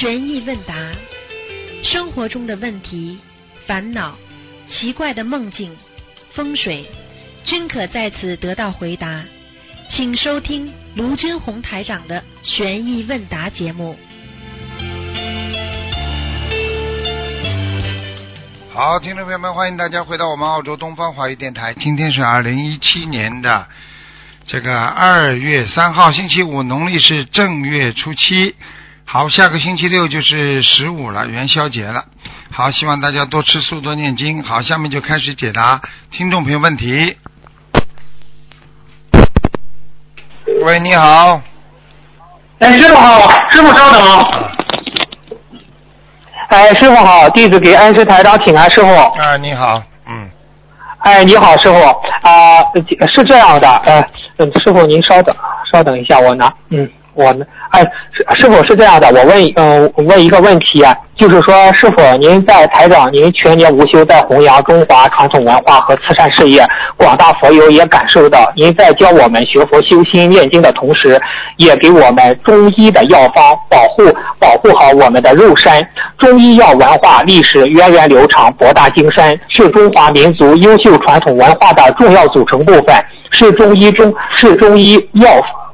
悬疑问答，生活中的问题、烦恼、奇怪的梦境、风水，均可在此得到回答。请收听卢军红台长的悬疑问答节目。好，听众朋友们，欢迎大家回到我们澳洲东方华语电台。今天是二零一七年的这个二月三号，星期五，农历是正月初七。好，下个星期六就是十五了，元宵节了。好，希望大家多吃素，多念经。好，下面就开始解答听众朋友问题。喂，你好。哎，师傅好，师傅稍等。哎，师傅好，弟子给恩师台长请安，师傅。啊，你好，嗯，哎，你好，师傅啊、是这样的，呃，嗯师傅您稍等，稍等一下，我拿，嗯，我呢，哎，师师傅是这样的，我问，嗯、我问一个问题啊，就是说，师傅您在台长，您全年无休在弘扬中华传统文化和慈善事业，广大佛友也感受到您在教我们学佛修心念经的同时，也给我们中医的药方保护保护好我们的肉身。中医药文化历史源远流长、博大精深，是中华民族优秀传统文化的重要组成部分，是中医中是中医药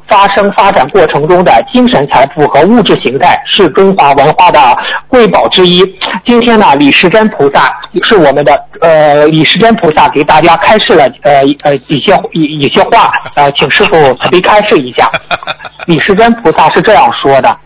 发生发展过程中的精神财富和物质形态，是中华文化的瑰宝之一。今天呢，李时珍菩萨是我们的呃，李时珍菩萨给大家开示了呃呃一些一一些话，呃，请师傅慈悲开示一下。李时珍菩萨是这样说的。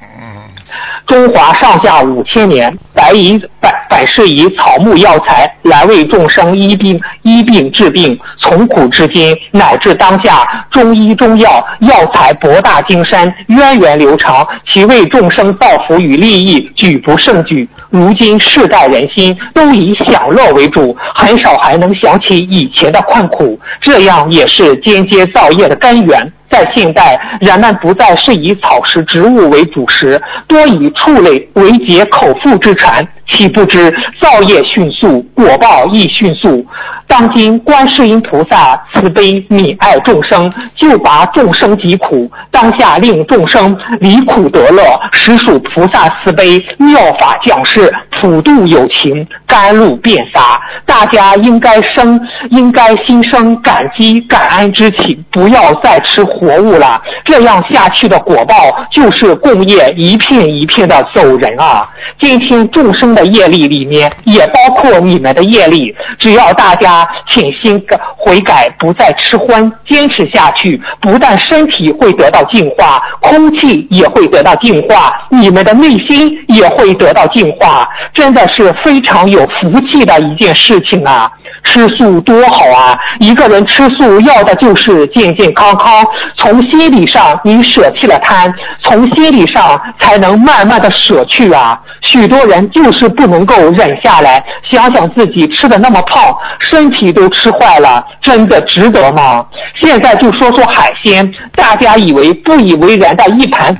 中华上下五千年，百以百百世以草木药材来为众生医病医病治病，从古至今乃至当下，中医中药药材博大精深，源远流长，其为众生造福与利益举不胜举。如今世代人心都以享乐为主，很少还能想起以前的困苦，这样也是间接造业的根源。在现代，人们不再是以草食植物为主食，多以畜类为解口腹之馋，岂不知造业迅速，果报亦迅速。当今观世音菩萨慈悲悯爱众生，救拔众生疾苦，当下令众生离苦得乐，实属菩萨慈悲妙法降世，普度有情，甘露遍洒。大家应该生，应该心生感激感恩之情，不要再吃活物了。这样下去的果报就是共业一片一片的走人啊！今天众生的业力里面也包括你们的业力，只要大家潜心改悔改，不再吃荤，坚持下去，不但身体会得到净化，空气也会得到净化，你们的内心也会得到净化，真的是非常有福气的一件事情啊！吃素多好啊！一个人吃素要的就是健健康康。从心理上，你舍弃了贪，从心理上才能慢慢的舍去啊。许多人就是不能够忍下来，想想自己吃的那么胖，身体都吃坏了，真的值得吗？现在就说说海鲜，大家以为不以为然的一盘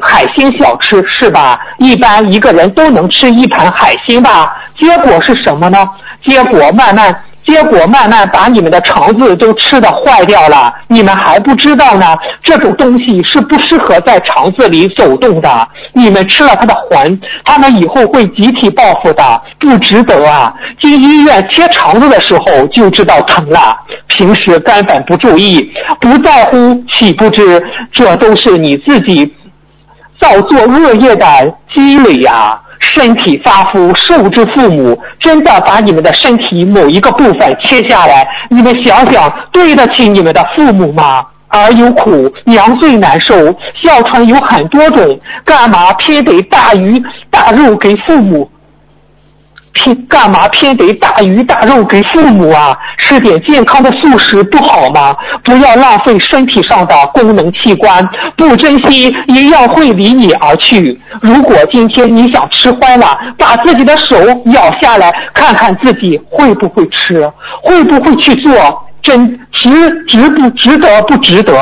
海鲜小吃是吧？一般一个人都能吃一盘海鲜吧？结果是什么呢？结果慢慢，结果慢慢把你们的肠子都吃的坏掉了，你们还不知道呢。这种东西是不适合在肠子里走动的，你们吃了它的魂，他们以后会集体报复的，不值得啊！进医院切肠子的时候就知道疼了，平时根本不注意，不在乎，岂不知这都是你自己造作恶业的积累呀、身体发肤受之父母，真的把你们的身体某一个部分切下来，你们想想，对得起你们的父母吗？儿有苦，娘最难受。哮喘有很多种，干嘛偏得大鱼大肉给父母？偏干嘛偏得大鱼大肉给父母啊？吃点健康的素食不好吗？不要浪费身体上的功能器官，不珍惜一样会离你而去。如果今天你想吃坏了，把自己的手咬下来，看看自己会不会吃，会不会去做，真值值不值得不值得？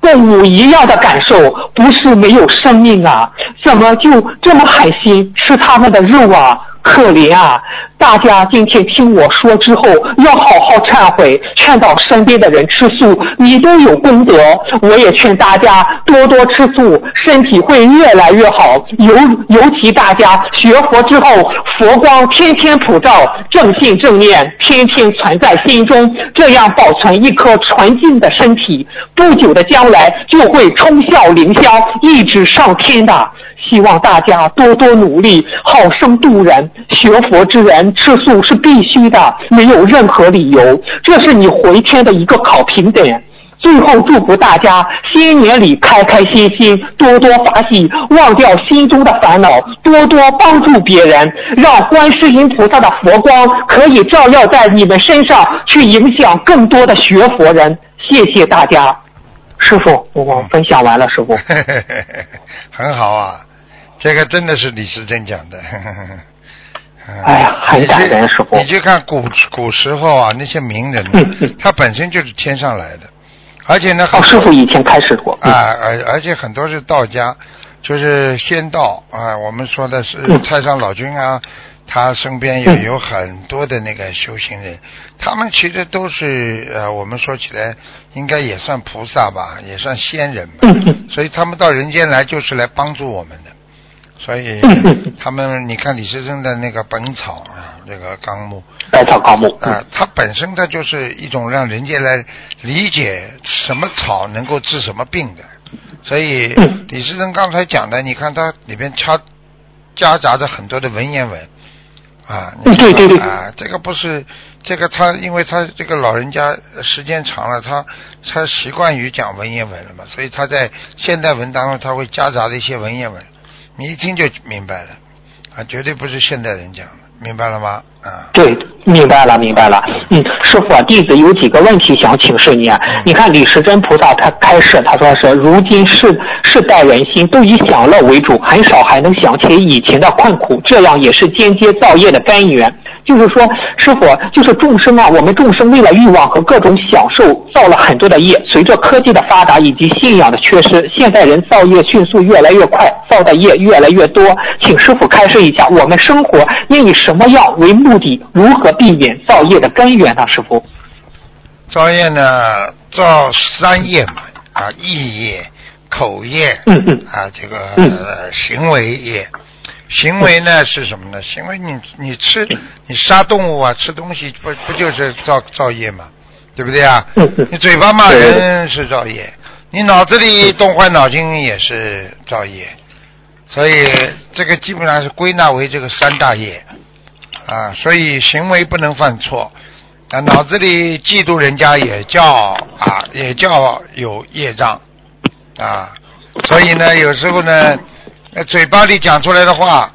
动物一样的感受，不是没有生命啊，怎么就这么狠心吃他们的肉啊？可怜啊！大家今天听我说之后，要好好忏悔，劝导身边的人吃素，你都有功德。我也劝大家多多吃素，身体会越来越好。尤尤其大家学佛之后，佛光天天普照，正信正念天天存在心中，这样保存一颗纯净的身体，不久的将来就会冲孝凌霄，一直上天的。希望大家多多努力，好生度人。学佛之人吃素是必须的，没有任何理由。这是你回天的一个考评点。最后祝福大家新年里开开心心，多多法喜，忘掉心中的烦恼，多多帮助别人，让观世音菩萨的佛光可以照耀在你们身上，去影响更多的学佛人。谢谢大家，师傅，我分享完了，师傅。很好啊。这个真的是李时珍讲的。哎呀，很感人，师傅。你就看古古时候啊，那些名人，他本身就是天上来的，而且呢，哦，师傅以前开始过啊，而而且很多是道家，就是仙道啊。我们说的是太上老君啊，他身边也有很多的那个修行人，他们其实都是呃，我们说起来应该也算菩萨吧，也算仙人吧。所以他们到人间来就是来帮助我们的。所以他们，你看李时珍的那个《本草》啊，这个纲目，《本草纲目》啊，它本身它就是一种让人家来理解什么草能够治什么病的。所以李时珍刚才讲的，你看它里边夹夹杂着很多的文言文啊，对对对啊，这个不是这个他，因为他这个老人家时间长了，他他习惯于讲文言文了嘛，所以他在现代文当中他会夹杂的一些文言文。你一听就明白了，啊，绝对不是现代人讲的，明白了吗？啊，对，明白了，明白了。嗯，师傅，啊弟子有几个问题想请示你。你看李时珍菩萨他开示，他说是如今世世代人心都以享乐为主，很少还能想起以前的困苦，这样也是间接造业的根源。就是说，师傅，就是众生啊，我们众生为了欲望和各种享受，造了很多的业。随着科技的发达以及信仰的缺失，现代人造业迅速越来越快，造的业越来越多。请师傅开示一下，我们生活应以什么样为目的？如何避免造业的根源呢？师傅，造业呢，造三业嘛，啊，意业、口业，嗯嗯啊，这个行为业。行为呢是什么呢？行为你你吃你杀动物啊，吃东西不不就是造造业吗？对不对啊？你嘴巴骂人是造业，你脑子里动坏脑筋也是造业，所以这个基本上是归纳为这个三大业啊。所以行为不能犯错啊，脑子里嫉妒人家也叫啊，也叫有业障啊。所以呢，有时候呢。那嘴巴里讲出来的话，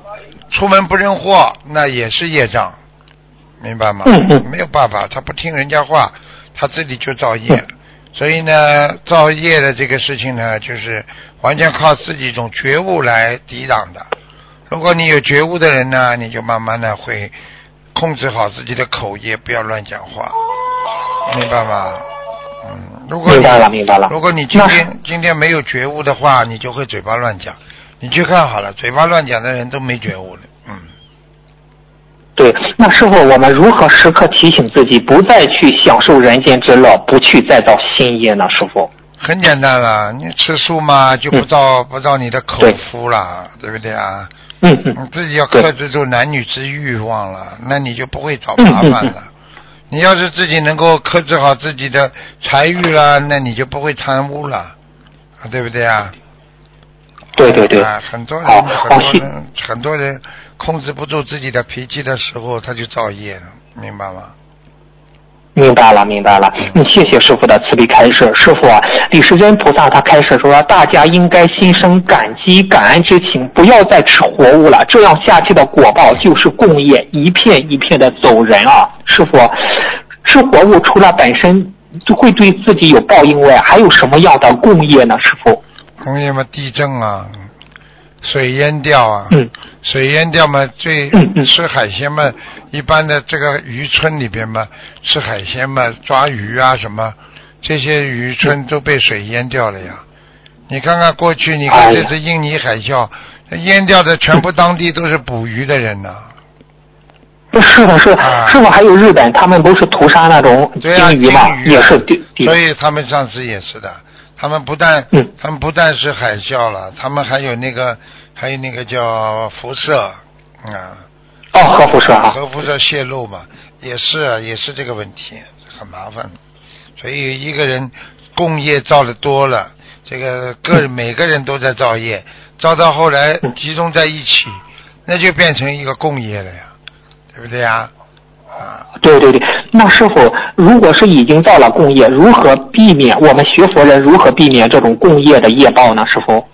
出门不认货，那也是业障，明白吗？没有办法，他不听人家话，他自己就造业。所以呢，造业的这个事情呢，就是完全靠自己一种觉悟来抵挡的。如果你有觉悟的人呢，你就慢慢的会控制好自己的口业，不要乱讲话，明白吗？嗯，如果明白了，明白了。如果你今天今天没有觉悟的话，你就会嘴巴乱讲。你去看好了，嘴巴乱讲的人都没觉悟了，嗯。对，那师傅，我们如何时刻提醒自己，不再去享受人间之乐，不去再造新业呢？师傅。很简单了，你吃素嘛，就不造不造你的口福了，对不对啊？嗯嗯。你自己要克制住男女之欲望了，那你就不会找麻烦了。你要是自己能够克制好自己的财欲了，那你就不会贪污了，啊，对不对啊？对对对，很多人很多人很多人控制不住自己的脾气的时候，他就造业了，明白吗？明白了，明白了。嗯，谢谢师傅的慈悲开示。师傅，李时珍菩萨他开示说，大家应该心生感激、感恩之情，不要再吃活物了，这样下去的果报就是共业，一片一片的走人啊。师傅，吃活物除了本身就会对自己有报应外，还有什么样的共业呢？师傅？工业嘛，地震啊，水淹掉啊，嗯，水淹掉嘛，最吃海鲜嘛，一般的这个渔村里边嘛，吃海鲜嘛，抓鱼啊什么，这些渔村都被水淹掉了呀。你看看过去，你看这次印尼海啸，淹掉的全部当地都是捕鱼的人呐，是的，是的，啊。师傅还有日本，他们不是屠杀那种对呀、鲸鱼嘛，也是所以他们上次也是的，他们不但、嗯他们不但是海啸了，他们还有那个还有那个叫辐射啊，哦，核辐射啊，核辐射泄露嘛，也是啊也是这个问题，很麻烦。所以一个人共业造的多了，这个个人每个人都在造业，造到后来嗯集中在一起，那就变成一个共业了呀，对不对呀？啊，对对对。那师傅，如果是已经造了共业，如何避免我们学佛人如何避免这种共业的业报呢？师傅？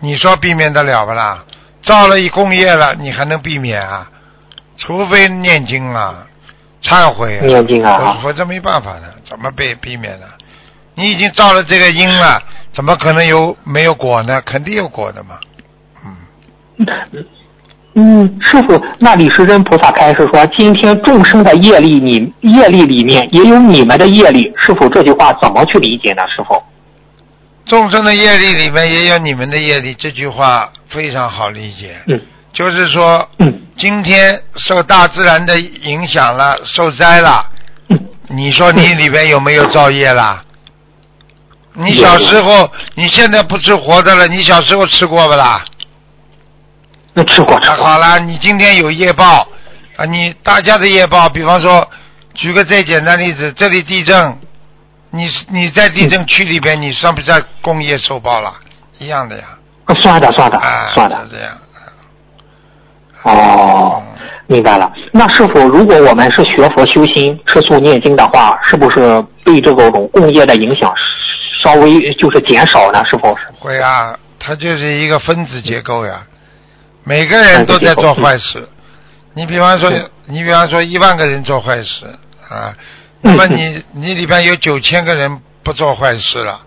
你说避免得了不啦？造了一共业了，你还能避免啊？除非念经啊，忏悔啊，念经啊否否则没办法的，怎么被避免呢？你已经造了这个因了，怎么可能有没有果呢？肯定有果的嘛。嗯，嗯，师傅，那李时珍菩萨开示说，今天众生的业力你业力里面也有你们的业力，师傅这句话怎么去理解呢？师傅？众生的业力里面也有你们的业力，这句话非常好理解。嗯就是说，嗯今天受大自然的影响了，受灾了，嗯，你说你里边有没有造业啦？你小时候，你现在不吃活的了，你小时候吃过不啦？那吃过吃过。好了，你今天有业报啊，你大家的业报，比方说，举个最简单例子，这里地震，你你在地震区里边，你算不算工业受报了？一样的呀，算的算的啊，算的。这样。哦，明白了。那是否，如果我们是学佛修心、吃素念经的话，是不是对这种共业的影响稍微就是减少呢？是否是？会啊，它就是一个分子结构呀，每个人都在做坏事。你比方说嗯，你比方说一万个人做坏事啊，嗯那么你你里边有九千个人不做坏事了，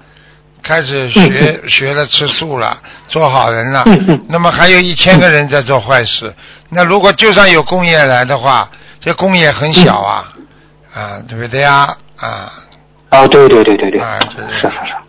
开始学学了吃素了，做好人了那么还有一千个人在做坏事。那如果就算有工业来的话，这工业很小啊，啊，对不对呀？啊，啊，对对对对对，啊，这是是是。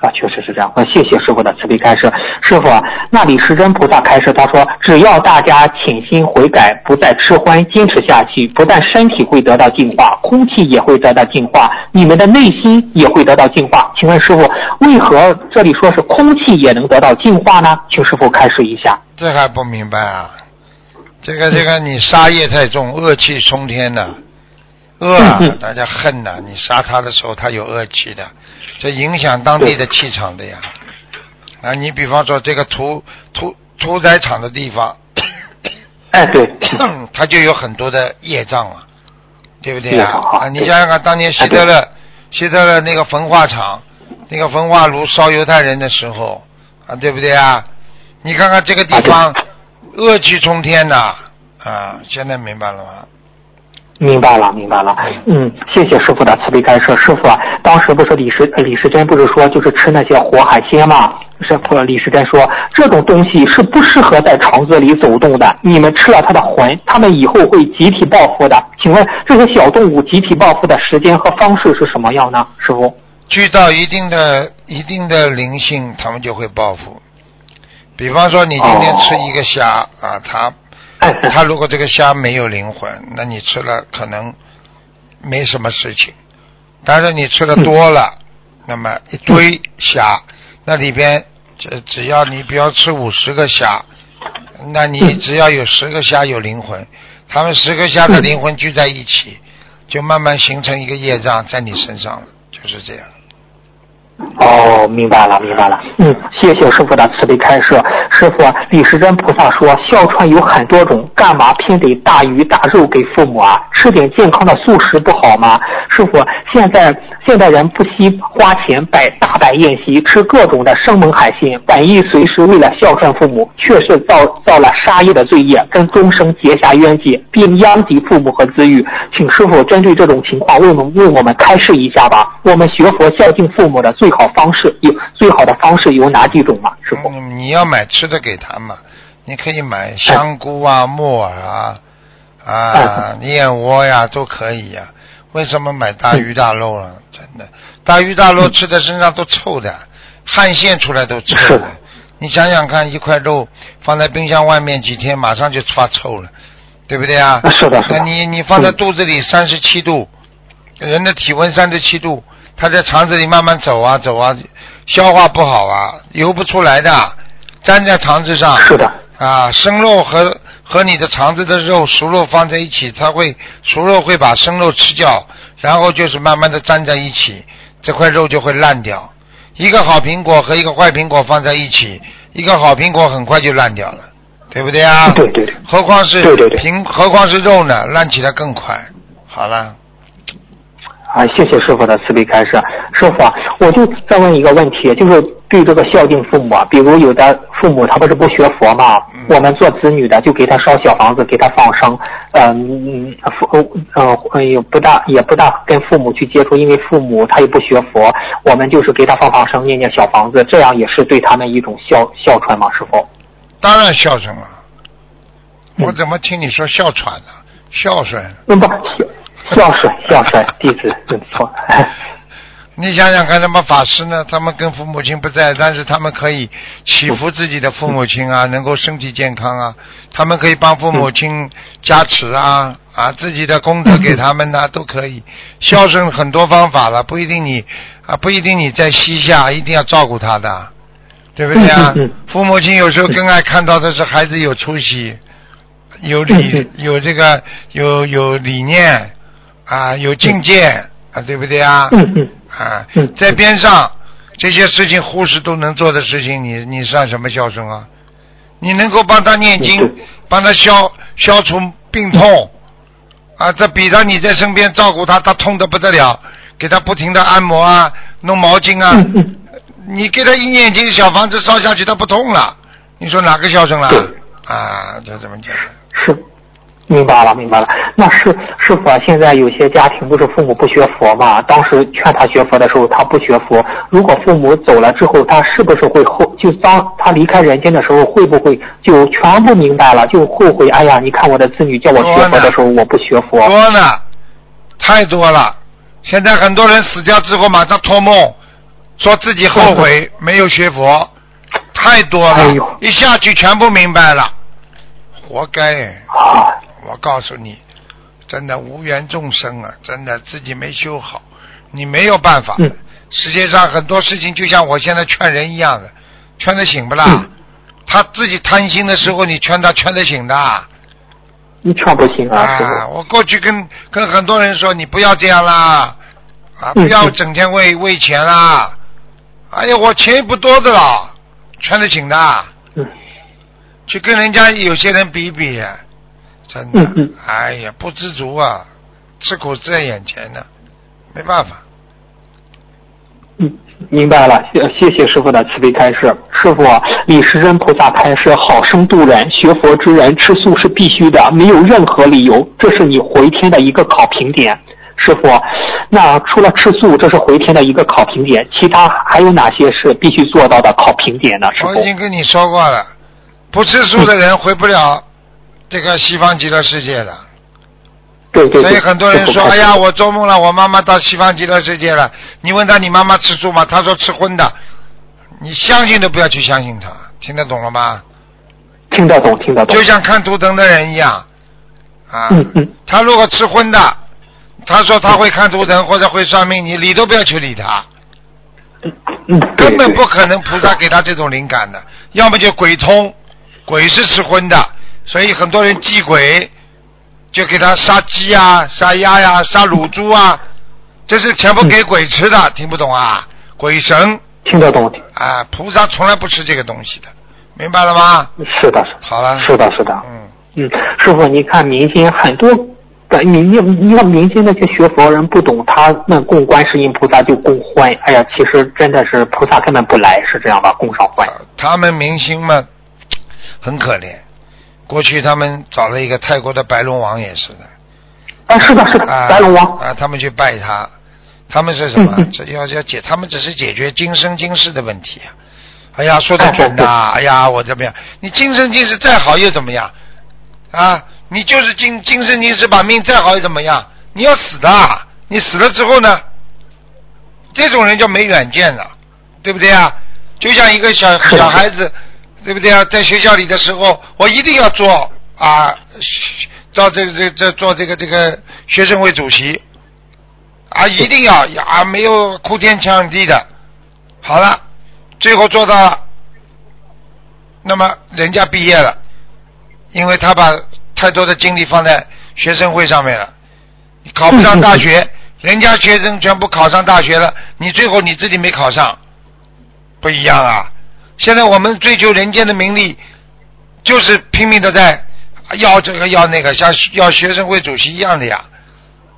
啊，确实是这样。呃，谢谢师傅的慈悲开示。师傅，那李时珍菩萨开示，他说，只要大家潜心悔改，不再吃荤，坚持下去，不但身体会得到净化，空气也会得到净化，你们的内心也会得到净化。请问师傅，为何这里说是空气也能得到净化呢？请师傅开示一下。这还不明白啊？这个这个，你杀业太重，恶气冲天的，嗯嗯，大家恨呐、你杀他的时候，他有恶气的，这影响当地的气场的呀。啊，你比方说这个屠屠屠宰场的地方，哎，对，他就有很多的业障啊，对不对啊？啊，你想想看，当年希特勒希特勒那个焚化厂，那个焚化炉烧犹太人的时候啊，对不对啊？你看看这个地方，恶气冲天呐！啊，现在明白了吗？明白了，明白了。嗯，谢谢师傅的慈悲开示。师傅啊，当时不是李时李时珍不是说就是吃那些活海鲜吗？师傅李时珍说这种东西是不适合在肠子里走动的，你们吃了它的魂，它们以后会集体报复的。请问这些小动物集体报复的时间和方式是什么样呢？师傅？聚到一定的一定的灵性，他们就会报复。比方说，你今天吃一个虾、啊，它 他，如果这个虾没有灵魂，那你吃了可能没什么事情。但是你吃的多了，那么一堆虾，那里边只只要你不要吃五十个虾，那你只要有十个虾有灵魂，他们十个虾的灵魂聚在一起，就慢慢形成一个业障在你身上了，就是这样。哦，明白了，明白了。嗯，谢谢师傅的慈悲开示。师傅，李时珍菩萨说，哮喘有很多种，干嘛偏得大鱼大肉给父母啊？吃点健康的素食不好吗？师傅，现在现代人不惜花钱摆大摆宴席，吃各种的生猛海鲜，本意随时为了孝顺父母，却是造造了杀业的罪业，跟终生结下冤结，并殃及父母和子女。请师傅针对这种情况为我们为我们开示一下吧。我们学佛孝敬父母的最好方式有最好的方式有哪几种吗？师傅？嗯，你要买吃的给他嘛，你可以买香菇啊、木耳啊、啊燕窝呀，都可以呀。为什么买大鱼大肉了？真的，大鱼大肉吃在身上都臭的，汗腺出来都臭的。你想想看，一块肉放在冰箱外面几天，马上就发臭了。对不对啊？啊是的，你你放在嗯肚子里三十七度，人的体温三十七度，它在肠子里慢慢走啊走啊，消化不好啊，游不出来的，粘在肠子上是的，啊，生肉和和你的肠子的肉熟肉放在一起，它会熟肉会把生肉吃掉，然后就是慢慢的粘在一起，这块肉就会烂掉。一个好苹果和一个坏苹果放在一起，一个好苹果很快就烂掉了，对不对啊？对对对。何况是苹，何况是肉呢，烂起来更快。好了，啊，谢谢师傅的慈悲开示。师傅啊，我就再问一个问题，就是对这个孝敬父母啊，比如有的父母他不是不学佛嘛，嗯我们做子女的就给他烧小房子，给他放生，嗯、父呃呃也不大也不大跟父母去接触，因为父母他也不学佛，我们就是给他放放生，念念小房子，这样也是对他们一种孝孝顺嘛，师傅？当然孝顺了。嗯我怎么听你说哮喘呢？孝顺。嗯不孝孝顺孝顺，弟子认错。你想想看，他们法师呢？他们跟父母亲不在，但是他们可以祈福自己的父母亲啊，能够身体健康啊。他们可以帮父母亲加持啊，啊，自己的功德给他们呐、都可以。孝顺很多方法了，不一定你啊，不一定你在膝下一定要照顾他的，对不对啊？父母亲有时候更爱看到的是孩子有出息，有嗯理，有这个有有理念啊，有境界啊，对不对啊？嗯嗯啊嗯，在边上这些事情护士都能做的事情，你你算什么孝顺啊？你能够帮他念嗯经，帮他消消除病痛啊，这比他你在身边照顾他，他痛的不得了，给他不停的按摩啊，弄毛巾啊。你给他一念经，小房子烧下去，他不痛了，你说哪个孝顺了？啊，就这么简单。是，明白了，明白了。那是师傅啊，现在有些家庭不是父母不学佛嘛？当时劝他学佛的时候，他不学佛。如果父母走了之后，他是不是会后就当他离开人间的时候，会不会就全部明白了，就后悔？哎呀，你看我的子女叫我学佛的时候，我不学佛。多呢，太多了。现在很多人死掉之后马上托梦，说自己后悔没有学佛，太多了，哎呦一下去全部明白了，活该。啊，我告诉你，真的无缘众生啊，真的自己没修好，你没有办法。嗯世界上很多事情就像我现在劝人一样的，劝得醒不啦？嗯他自己贪心的时候，你劝他劝得醒的。你劝不醒啊，啊，我过去跟跟很多人说，你不要这样啦，啊，嗯不要整天为为钱啦。哎呀，我钱也不多的了，劝得醒的。嗯去跟人家有些人比比，真的，哎呀，不知足啊，吃苦在眼前呢，没办法。嗯，明白了，谢谢谢师傅的慈悲开示。师傅，李时珍菩萨开示：好生度人，学佛之人吃素是必须的，没有任何理由。这是你回天的一个考评点。师傅，那除了吃素，这是回天的一个考评点，其他还有哪些是必须做到的考评点呢？师傅我已，经跟你说过了，不吃素的人回不了这个西方极乐世界的。对对对。所以很多人说：“师傅开示哎呀，我做梦了，我妈妈到西方极乐世界了。”你问他你妈妈吃素吗？他说吃荤的。你相信都不要去相信他，听得懂了吗？听得懂，听得懂就。像看图腾的人一样，啊，嗯嗯他如果吃荤的，他说他会看图腾或者会算命，你理都不要去理他，嗯，对根本不可能菩萨给他这种灵感的，要么就鬼通，鬼是吃荤的，所以很多人忌鬼，就给他杀鸡啊、杀鸭呀、杀乳猪啊，这是全部给鬼吃的，听不懂啊？鬼神听得懂。啊，菩萨从来不吃这个东西的，明白了吗？是的，是的。好了，是的，是的。嗯，嗯，师傅，你看明星很多的你你，你看明星那些学佛人不懂，他们供观世音菩萨就供欢，哎呀，其实真的是菩萨根本不来，是这样吧？供上欢。他们明星们很可怜，过去他们找了一个泰国的白龙王也是的，啊，是的，是的，啊，白龙王。啊，他们去拜他，他们是什么这要要解，他们只是解决今生今世的问题啊。哎呀，说的准呐，哎呀，我怎么样？你今生今世再好又怎么样？啊，你就是今今生今世把命再好又怎么样？你要死的，你死了之后呢？这种人叫没远见了，对不对啊？就像一个小小孩子，对不对啊？在学校里的时候，我一定要做啊到这个这这做这个这个学生会主席，啊，一定要啊，没有哭天抢地的。好了，最后做到了，那么人家毕业了，因为他把太多的精力放在学生会上面了，你考不上大学，人家学生全部考上大学了，你最后你自己没考上，不一样啊！现在我们追求人间的名利，就是拼命的在要这个要那个，像要学生会主席一样的呀。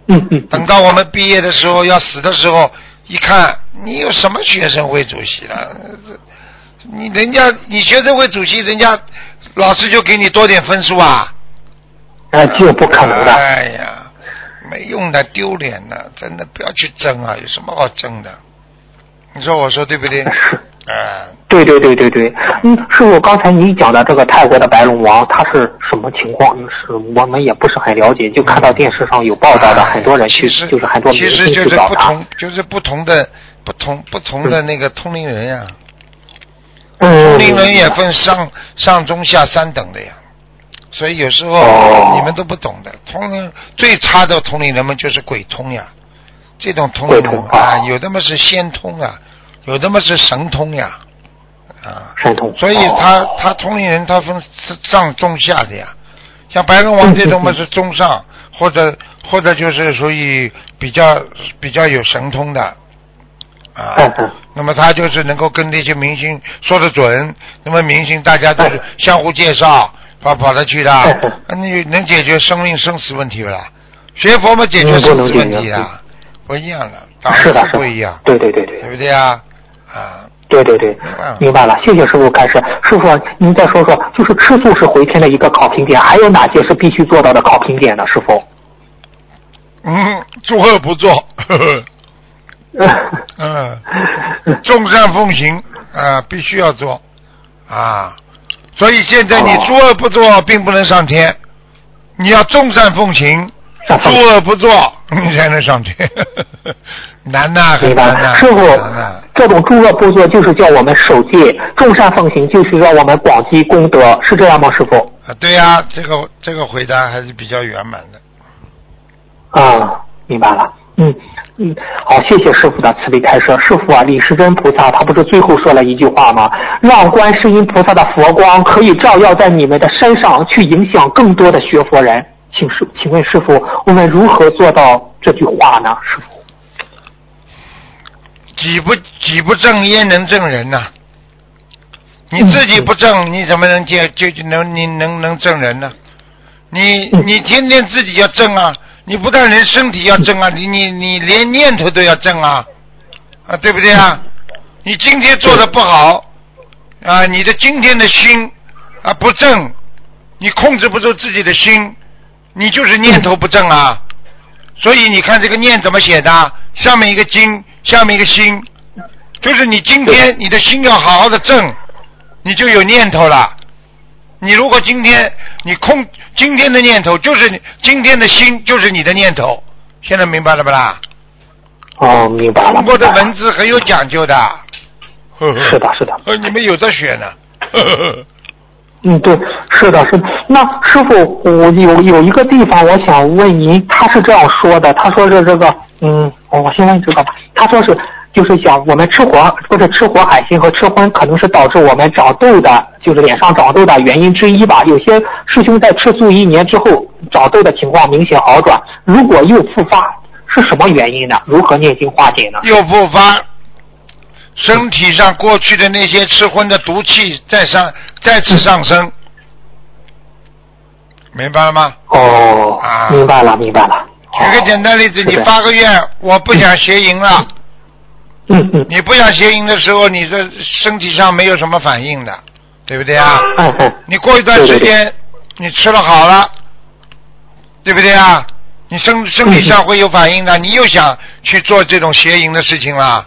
嗯嗯，等到我们毕业的时候，要死的时候，一看你有什么学生会主席了？你人家你学生会主席，人家老师就给你多点分数啊？那，就不可能的。哎呀，没用的，丢脸的，真的不要去争啊！有什么好争的？你说我说对不对？是，啊，对对对对对。嗯，师傅，刚才你讲的这个泰国的白龙王，他是什么情况？是我们也不是很了解，就看到电视上有报道的，很多人去，其实就是很多明其实星就是。不同，就是不同的不同不同的那个通灵人呀、嗯，通灵人也分上上中下三等的呀，所以有时候哦你们都不懂的。通灵最差的通灵人们就是鬼通呀，这种通灵人啊哦，有的嘛是仙通啊，有的嘛是神通呀，啊，神通。所以哦。他他通灵人他分上中下的呀，像白龙王这种嘛是中上，或者或者就是属于比较比较有神通的。啊。那么他就是能够跟那些明星说得准，那么明星大家都是相互介绍，跑跑得去的，嗯那你能解决生命生死问题不啦？学佛嘛，解决生死问题啊，不一样的，档次不一样，对对对对。对不对啊？啊，对对对嗯，明白了，谢谢师傅开始。师傅，您再说说，就是吃素是回天的一个考评点，还有哪些是必须做到的考评点呢？师傅？嗯，做恶不做，呵 呵嗯，众善奉行啊，必须要做啊。所以现在你哦诸恶不作，并不能上天，你要众善奉行，上诸恶不作，你才能上天。难呐，很难呐，师傅。，这种诸恶不作就是叫我们守戒，众善奉行就是让我们广积功德，是这样吗？师傅？啊，对呀、这个这个回答还是比较圆满的。啊，明白了。嗯嗯，好，谢谢师傅的慈悲开示。师傅啊，李时珍菩萨他不是最后说了一句话吗？让观世音菩萨的佛光可以照耀在你们的身上，去影响更多的学佛人。请师，请问师傅，我们如何做到这句话呢？师傅？己不己不正，焉能正人呐、你嗯自己不正，你怎么能见就就能你能能正人呢？你嗯你天天自己要正啊！你不但人身体要正啊，你你你连念头都要正啊，啊，对不对啊？你今天做的不好啊，你的今天的心啊不正，你控制不住自己的心，你就是念头不正啊。所以你看这个念怎么写的？上面一个金，下面一个心，就是你今天你的心要好好的正，你就有念头了。你如果今天你空今天的念头就是你今天的心就是你的念头，现在明白了不啦？哦，明白了。中国的文字很有讲究的。是的，是的。呃，你们有的学呢。呵呵呵嗯，对，是的，是的。那师傅，我有有一个地方我想问您，他是这样说的，他说是这个，嗯，我先问这个吧。他说是，就是讲我们吃火或者吃火海鲜和吃荤，可能是导致我们长痘的，就是脸上长痘的原因之一吧。有些师兄在吃素一年之后，长痘的情况明显好转，如果又复发，是什么原因呢？如何念经化解呢？又复发，身体上过去的那些吃荤的毒气再上再次上升，明白了吗？哦啊，明白了，明白了。举个简单例子，你发个愿，我不想邪淫了。嗯嗯你不想邪淫的时候，你的身体上没有什么反应的，对不对啊？嗯嗯，你过一段时间，你吃了好了，对不对啊？你身身体上会有反应的，你又想去做这种邪淫的事情了，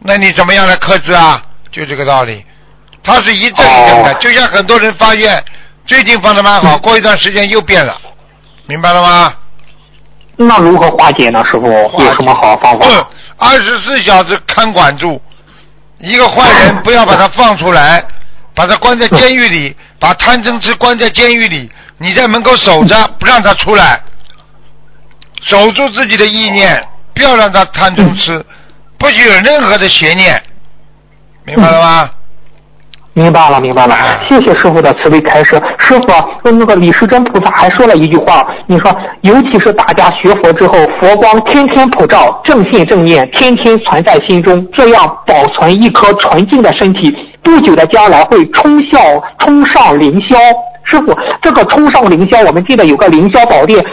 那你怎么样来克制啊？就这个道理，它是一阵一阵的，哦。就像很多人发愿，最近放的蛮好，过一段时间又变了，明白了吗？那如何化解呢？师傅有什么好方法？嗯，二十四小时看管住，一个坏人不要把他放出来，把他关在监狱里，把贪嗔痴关在监狱里，你在门口守着，不让他出来，守住自己的意念，不要让他贪嗔痴，不许有任何的邪念，明白了吗？明白了，明白了，谢谢师傅的慈悲开示。师傅，那个李时珍菩萨还说了一句话，你说，尤其是大家学佛之后，佛光天天普照，正信正念天天存在心中，这样保存一颗纯净的身体，不久的将来会冲效冲上凌霄。师傅，这个冲上凌霄，我们记得有个凌霄宝殿，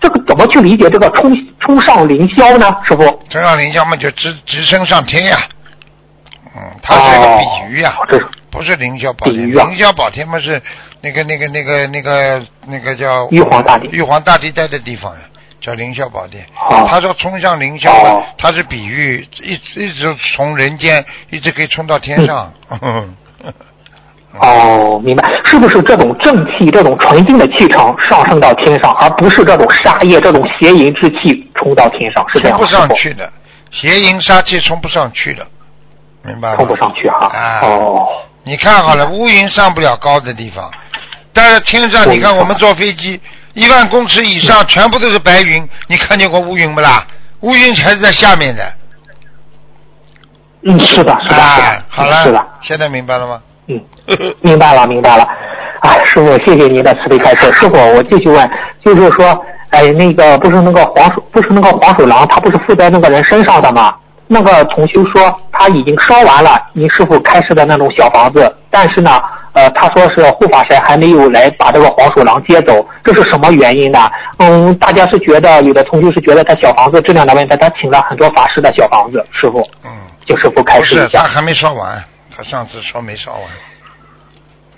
这个怎么去理解这个冲冲上凌霄呢？师傅，冲上凌霄嘛，就直直升上天呀。嗯，它是一个比喻呀。不是凌霄宝殿，凌霄宝殿嘛是那个那个那个那个那个叫玉皇大帝，玉皇大帝待的地方呀，叫凌霄宝殿。他说冲向凌霄，他是比喻一一直从人间一直可以冲到天上。哦，明白，是不是这种正气、这种纯净的气场上升到天上，而不是这种杀业、这种邪淫之气冲到天上？是这样冲不上去的，邪淫杀气冲不上去的，明白吗？冲不上去哈。哦。你看好了，乌云上不了高的地方，但是天上你看我们坐飞机，一万公尺以上全部都是白云，你看见过乌云不啦？乌云还是在下面的。嗯，是的，是的，好了，是的，现在明白了吗？嗯，明白了，明白了。啊，师傅，谢谢您的慈悲开示。师傅，我继续问，就是说，哎，那个不是那个黄鼠，不是那个黄鼠狼，它不是附在那个人身上的吗？那个同修说他已经烧完了您师傅开示的那种小房子，但是呢，呃，他说是护法神还没有来把这个黄鼠狼接走，这是什么原因呢？嗯，大家是觉得有的同修是觉得他小房子质量的问题，他请了很多法师的小房子，师傅，嗯，就师傅开示一下。不是，他还没烧完，他上次说没烧完。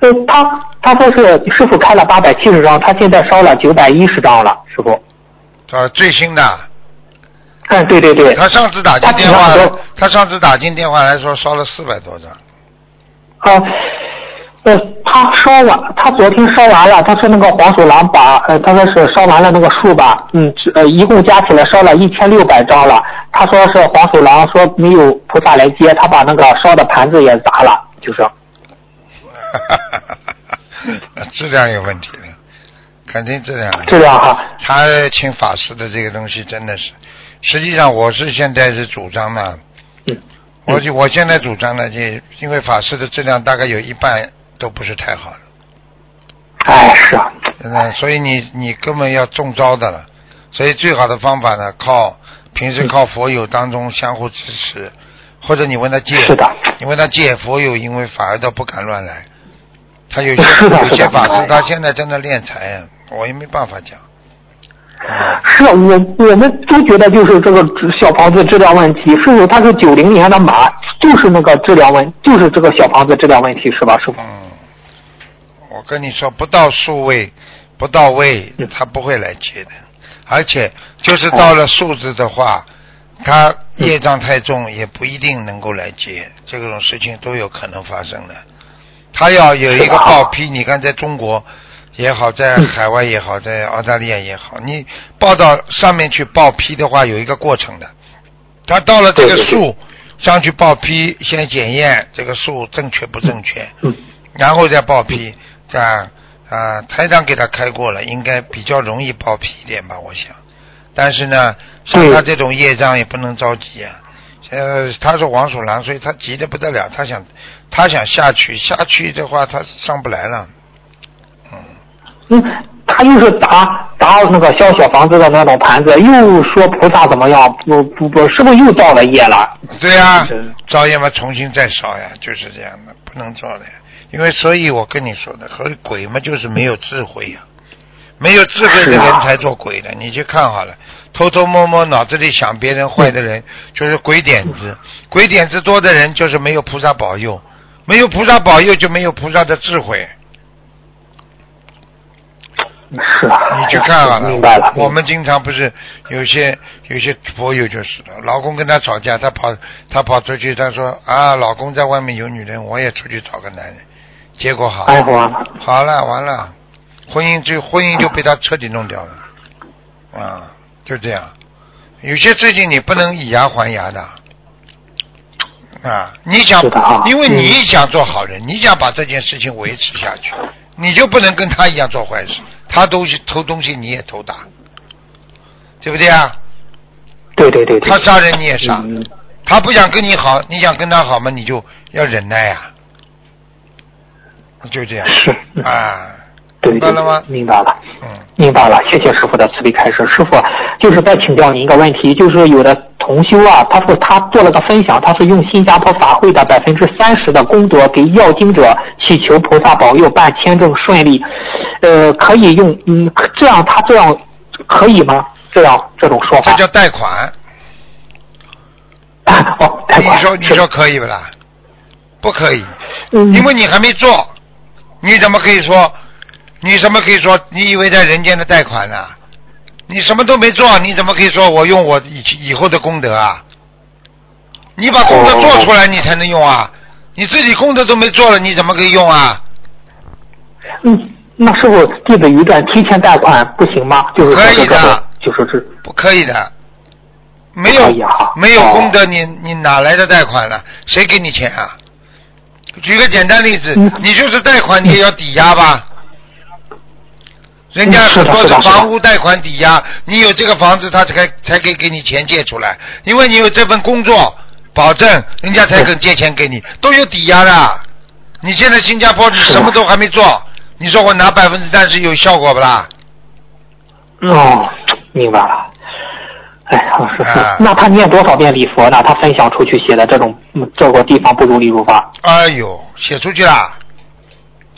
呃，他他说是师傅开了八百七十张，他现在烧了九百一十张了，师傅。啊，最新的。嗯，对对对，他上次打进电话，他上次打进电话来说烧了四百多张。啊，呃，他烧完，他昨天烧完了，他说那个黄鼠狼把，呃，他说是烧完了那个树吧，嗯，呃，一共加起来烧了一千六百张了。他说是黄鼠狼说没有菩萨来接，他把那个烧的盘子也砸了，就是。哈哈哈！质量有问题的，肯定质量。质量哈。他请法师的这个东西真的是。实际上，我是现在是主张呢，我就我现在主张呢，就因为法师的质量大概有一半都不是太好了。哎，是啊。嗯，所以你你根本要中招的了。所以最好的方法呢，靠平时靠佛友当中相互支持，或者你问他借，是的。你问他借佛友，因为反而都不敢乱来。他有些有些法师，他现在正在练财，我也没办法讲。是我我们都觉得就是这个小房子质量问题，师傅他是九零年的马，就是那个质量问，就是这个小房子质量问题是吧，师傅？嗯，我跟你说，不到数位，不到位，他不会来接的。而且就是到了数字的话，他业障太重，也不一定能够来接，这种事情都有可能发生的。他要有一个报批，你看在中国。也好，在海外也好，在澳大利亚也好，你报到上面去报批的话，有一个过程的。他到了这个数上去报批，先检验这个数正确不正确，然后再报批。这样啊，台长给他开过了，应该比较容易包皮一点吧，我想。但是呢，像他这种业障也不能着急啊。呃，他是黄鼠狼，所以他急得不得了，他想他想下去，下去的话他上不来了。嗯嗯，他又是打打那个小小房子的那种盘子，又说菩萨怎么样？不不不，是不是又造了业了？对呀，造业嘛，重新再烧呀，就是这样的，不能造的呀。因为所以，我跟你说的，和鬼嘛，就是没有智慧呀，没有智慧的人才做鬼的。你去看好了，偷偷摸摸脑子里想别人坏的人，就是鬼点子。鬼点子多的人，就是没有菩萨保佑，没有菩萨保佑，就没有菩萨的智慧。是啊，你去看好了，明白了。我们经常不是有些有些朋友就是了，老公跟他吵架，她跑她跑出去，她说啊，老公在外面有女人，我也出去找个男人，结果好，哎，好了，完了，婚姻就婚姻就被他彻底弄掉了，啊，就这样。有些事情你不能以牙还牙的，啊，你想，因为你想做好人，你想把这件事情维持下去。你就不能跟他一样做坏事，他东西偷东西你也偷打，对不对啊？对对对对。他杀人你也杀，嗯他不想跟你好，你想跟他好嘛，你就要忍耐呀、就这样是。啊，对对明白了吗，明白了。嗯，明白了，谢谢师傅的慈悲开示。师傅，就是再请教您一个问题，就是有的同修啊，他说他做了个分享，他是用新加坡法会的百分之三十的功德给要经者祈求菩萨保佑办签证顺利，呃，可以用，嗯，这样他这样可以吗？这样这种说法？这叫贷款。哦，贷款。你说你说可以不啦？不可以，嗯，因为你还没做，你怎么可以说？你怎么可以说？你以为在人间的贷款呢、你什么都没做，你怎么可以说我用我以以后的功德啊？你把功德做出来，你才能用啊！你自己功德都没做了，你怎么可以用啊？嗯，那师傅弟子一段，提前贷款不行吗？就是说可以的这个，就是这。不可以的，没有啊没有哦功德，你你哪来的贷款呢？谁给你钱啊？举个简单例子，嗯你就是贷款，你也要抵押吧？人家很多是房屋贷款抵押，你有这个房子，他才才可以给你钱借出来，因为你有这份工作保证，人家才肯借钱给你，都有抵押的。你现在新加坡你是什么都还没做，你说我拿百分之三十有效果不啦？哦，明白了。哎，好是是啊，那他念多少遍礼佛呢？他分享出去写的这种嗯这个地方不如理如法。哎呦，写出去啦！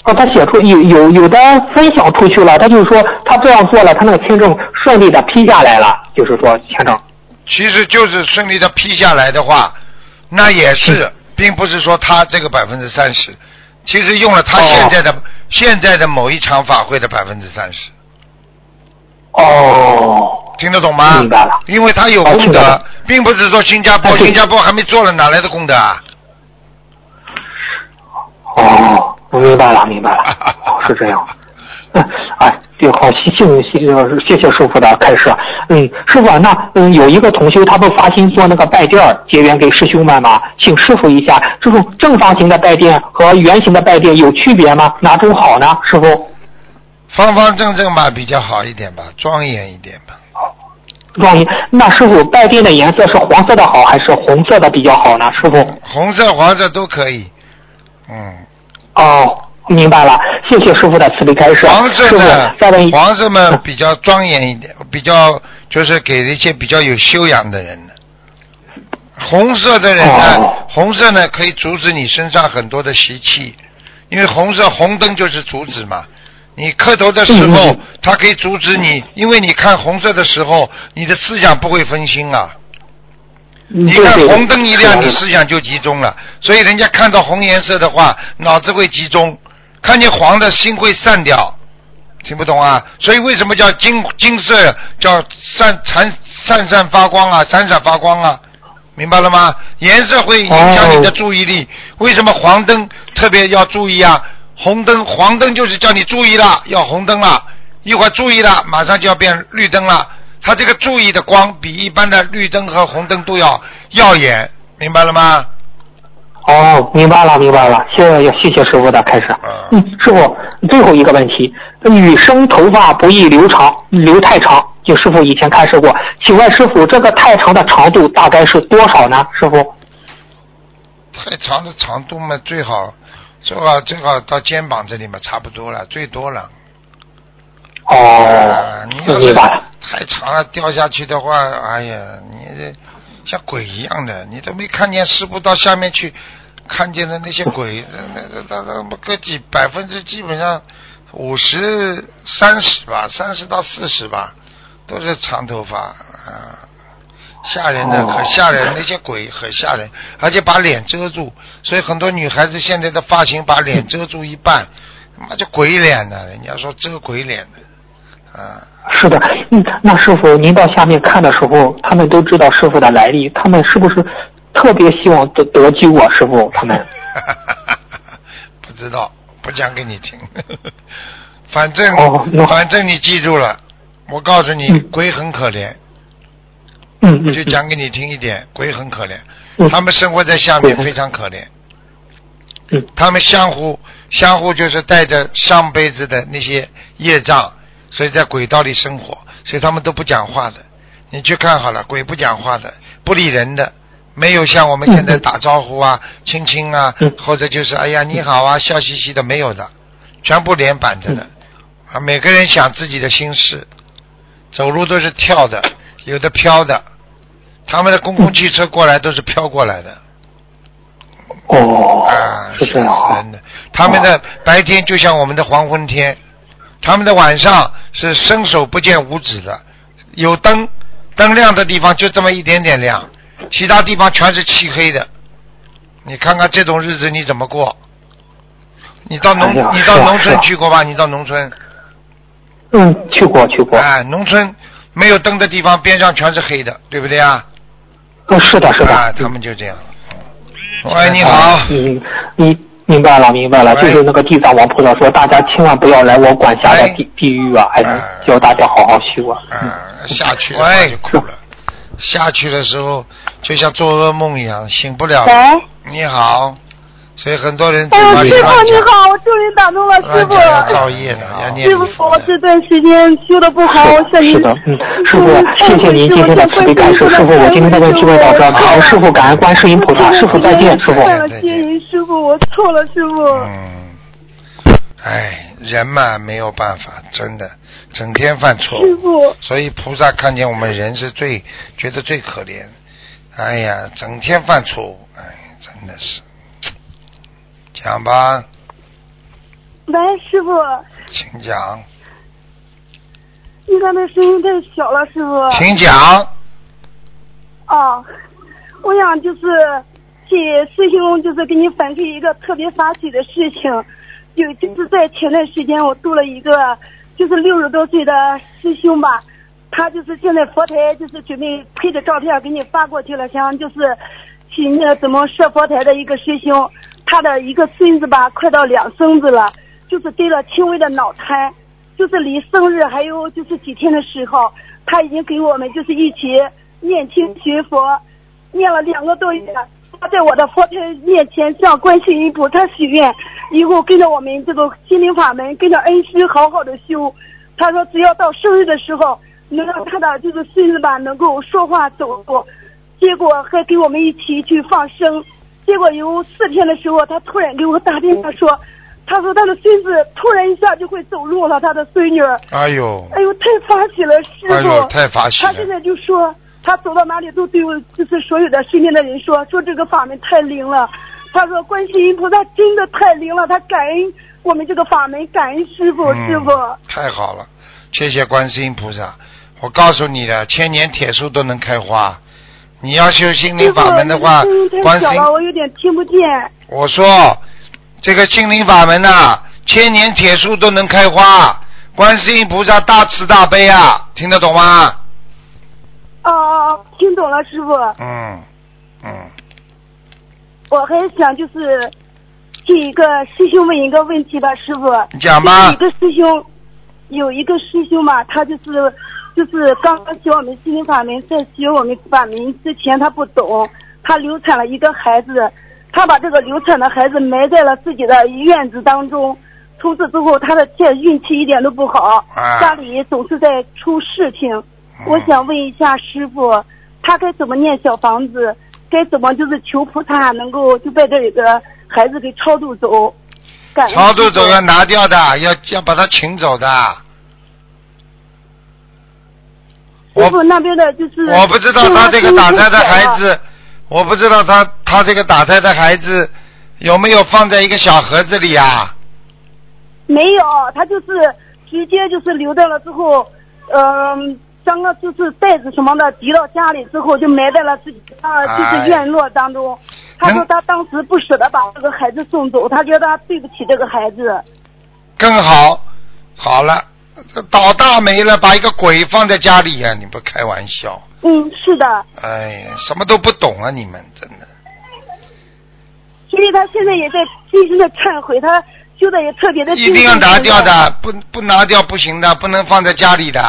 哦，他写出有有有的分享出去了，他就是说他这样做了，他那个签证顺利的批下来了，就是说签证。其实就是顺利的批下来的话，那也是，并不是说他这个百分之三十，其实用了他哦现在的、现在的某一场法会的百分之三十，哦，听得懂吗？明白了。因为他有功德并不是说新加坡，新加坡还没做了，哪来的功德啊？哦，我明白了，明白了，哦，是这样。嗯，哎，对，好，谢谢谢呃谢谢师傅的开示。嗯，师傅啊，那嗯有一个同修，他不发心做那个拜垫儿结缘给师兄们吗？请师傅一下，这种正方形的拜垫和圆形的拜垫有区别吗？哪种好呢？师傅，方方正正吧，比较好一点吧，庄严一点吧。庄严，那师傅拜垫的颜色是黄色的好还是红色的比较好呢？师傅？红色、黄色都可以。嗯，哦，明白了，谢谢师傅的慈悲开示。黄色呢再问一，黄色嘛比较庄严一点，比较就是给一些比较有修养的人的。红色的人呢，哦红色呢可以阻止你身上很多的习气，因为红色红灯就是阻止嘛。你磕头的时候它可以阻止你，因为你看红色的时候，你的思想不会分心啊。你你看红灯一亮，你思想就集中了，所以人家看到红颜色的话，脑子会集中；看见黄的心会散掉。听不懂啊？所以为什么叫金金色叫散闪闪闪发光啊，闪闪发光啊？明白了吗？颜色会影响你的注意力。为什么黄灯特别要注意啊？红灯黄灯就是叫你注意了，要红灯了，一会儿注意了，马上就要变绿灯了。它这个注意的光比一般的绿灯和红灯都要耀眼，明白了吗？哦，明白了，明白了，谢谢谢谢师傅的开始。嗯嗯，师傅，最后一个问题，女生头发不宜留长，留太长，就师傅以前开示过，请问师傅，这个太长的长度大概是多少呢？师傅？太长的长度嘛，最好最好最好到肩膀这里嘛，差不多了，最多了。啊，哦你，要是。太长了掉下去的话，哎呀，你这像鬼一样的，你都没看见师傅到下面去看见的那些鬼，那那那那那个几百分之基本上五十三十吧，三十到四十吧，都是长头发啊。吓人的，哦可吓人！那些鬼很吓人，而且把脸遮住，所以很多女孩子现在的发型把脸遮住一半，他妈就鬼脸呢！人家说遮鬼脸的，啊，是的，嗯，那师傅您到下面看的时候，他们都知道师傅的来历，他们是不是特别希望得得救啊？师傅他们？不知道，不讲给你听。反正、反正你记住了，我告诉你，嗯鬼很可怜，嗯嗯，就讲给你听一点，鬼很可怜，嗯他们生活在下面非常可怜，嗯他们相互相互就是带着上辈子的那些业障，所以在轨道里生活，所以他们都不讲话的。你去看好了，鬼不讲话的，不理人的，没有像我们现在打招呼啊、亲亲啊，嗯或者就是哎呀你好啊，笑嘻嘻的，没有的，全部脸板着的。啊，每个人想自己的心事，走路都是跳的，有的飘的。他们的公共汽车过来都是飘过来的。哦啊，，是这样啊吓死人。的。他们的白天就像我们的黄昏天，他们的晚上是伸手不见五指的，有灯，灯亮的地方就这么一点点亮，其他地方全是漆黑的。你看看这种日子你怎么过？你到农、哎你到农村去过吧？你到农村，嗯，去过去过。哎，农村没有灯的地方边上全是黑的，对不对啊？嗯，是的，是的。啊，他们就这样。喂，你啊好，嗯，你明白了，明白了，就是那个地藏王菩萨说，大家千万不要来我管辖的地地狱啊，还是哎叫大家好好修啊。嗯，下去了就哭了。下去的时候就像做噩梦一样，醒不了。喂，你好，所以很多人嘴哎呦，师傅，你好，我终于打通了，师傅。造业的，要念师傅。我这段时间修的不好，我向您是的，嗯，师傅，谢谢您今天的慈悲感示，师傅，我今天的问题问到这儿，感恩师傅，感恩观世音菩萨，师傅再见，师傅。犯了接引，师傅，我错了，师傅。嗯，哎，人嘛没有办法，真的，整天犯错误，师傅，所以菩萨看见我们人是最觉得最可怜。哎呀，整天犯错误，哎，真的是。讲吧，喂，师傅，请讲，你刚才声音太小了，师傅。请讲。哦，我想就是给师兄就是给你反馈一个特别发喜的事情，有就是在前段时间我度了一个就是六十多岁的师兄吧，他就是现在佛台就是准备配的照片给你发过去了，想就是请那个怎么设佛台的一个师兄，他的一个孙子吧快到两孙子了，就是得了轻微的脑瘫，就是离生日还有就是几天的时候，他已经给我们就是一起念经学佛，念了两个多月。他在我的佛台面前向观世音菩萨许愿，以后跟着我们这个心灵法门，跟着恩师好好的修。他说只要到生日的时候，能让他的这个孙子吧能够说话走路。结果还给我们一起去放生。结果有四天的时候，他突然给我打电话说，他说他的孙子突然一下就会走路了，他的孙女。哎呦，哎呦，太发喜了，师傅！太发喜了。他现在就说，他走到哪里都对我，就是所有的身边的人说，说这个法门太灵了。他说观世音菩萨真的太灵了，他感恩我们这个法门，感恩师傅，师傅。嗯，太好了，谢谢观世音菩萨。我告诉你的，千年铁树都能开花。你要修心灵，法门的话你声音，观音太小了，我有点听不见。我说这个心灵法门呐、千年铁树都能开花。观世音菩萨大慈大悲啊，听得懂吗？哦哦哦，听懂了，师傅。嗯嗯，我还想就是替一个师兄问一个问题吧，师傅。你讲吧有一个师兄，有一个师兄嘛，他就是就是刚刚学我们心灵法门，在学我们法门之前他不懂，他流产了一个孩子，他把这个流产的孩子埋在了自己的院子当中。从此之后，他的这运气一点都不好，啊家里总是在出事情。我想问一下师傅，他该怎么念小房子？该怎么就是求菩萨能够就把这个孩子给超度走？超度走要拿掉的，要要把他请走的。我师傅那边的就是我不知道他这个打胎的孩子，我不知道他他这个打胎的孩子有没有放在一个小盒子里啊？没有，他就是直接就是留在了之后，嗯、将个就是袋子什么的提到家里之后，就埋在了自己啊就哎是院落当中。他说他当时不舍得把这个孩子送走，他觉得他对不起这个孩子。更好，好了，倒大霉了，把一个鬼放在家里呀、你不开玩笑？嗯，是的，哎呀，什么都不懂啊，你们真的。所以他现在也在深深的忏悔，他修的也特别的一定要拿掉的，不不拿掉不行的，不能放在家里的。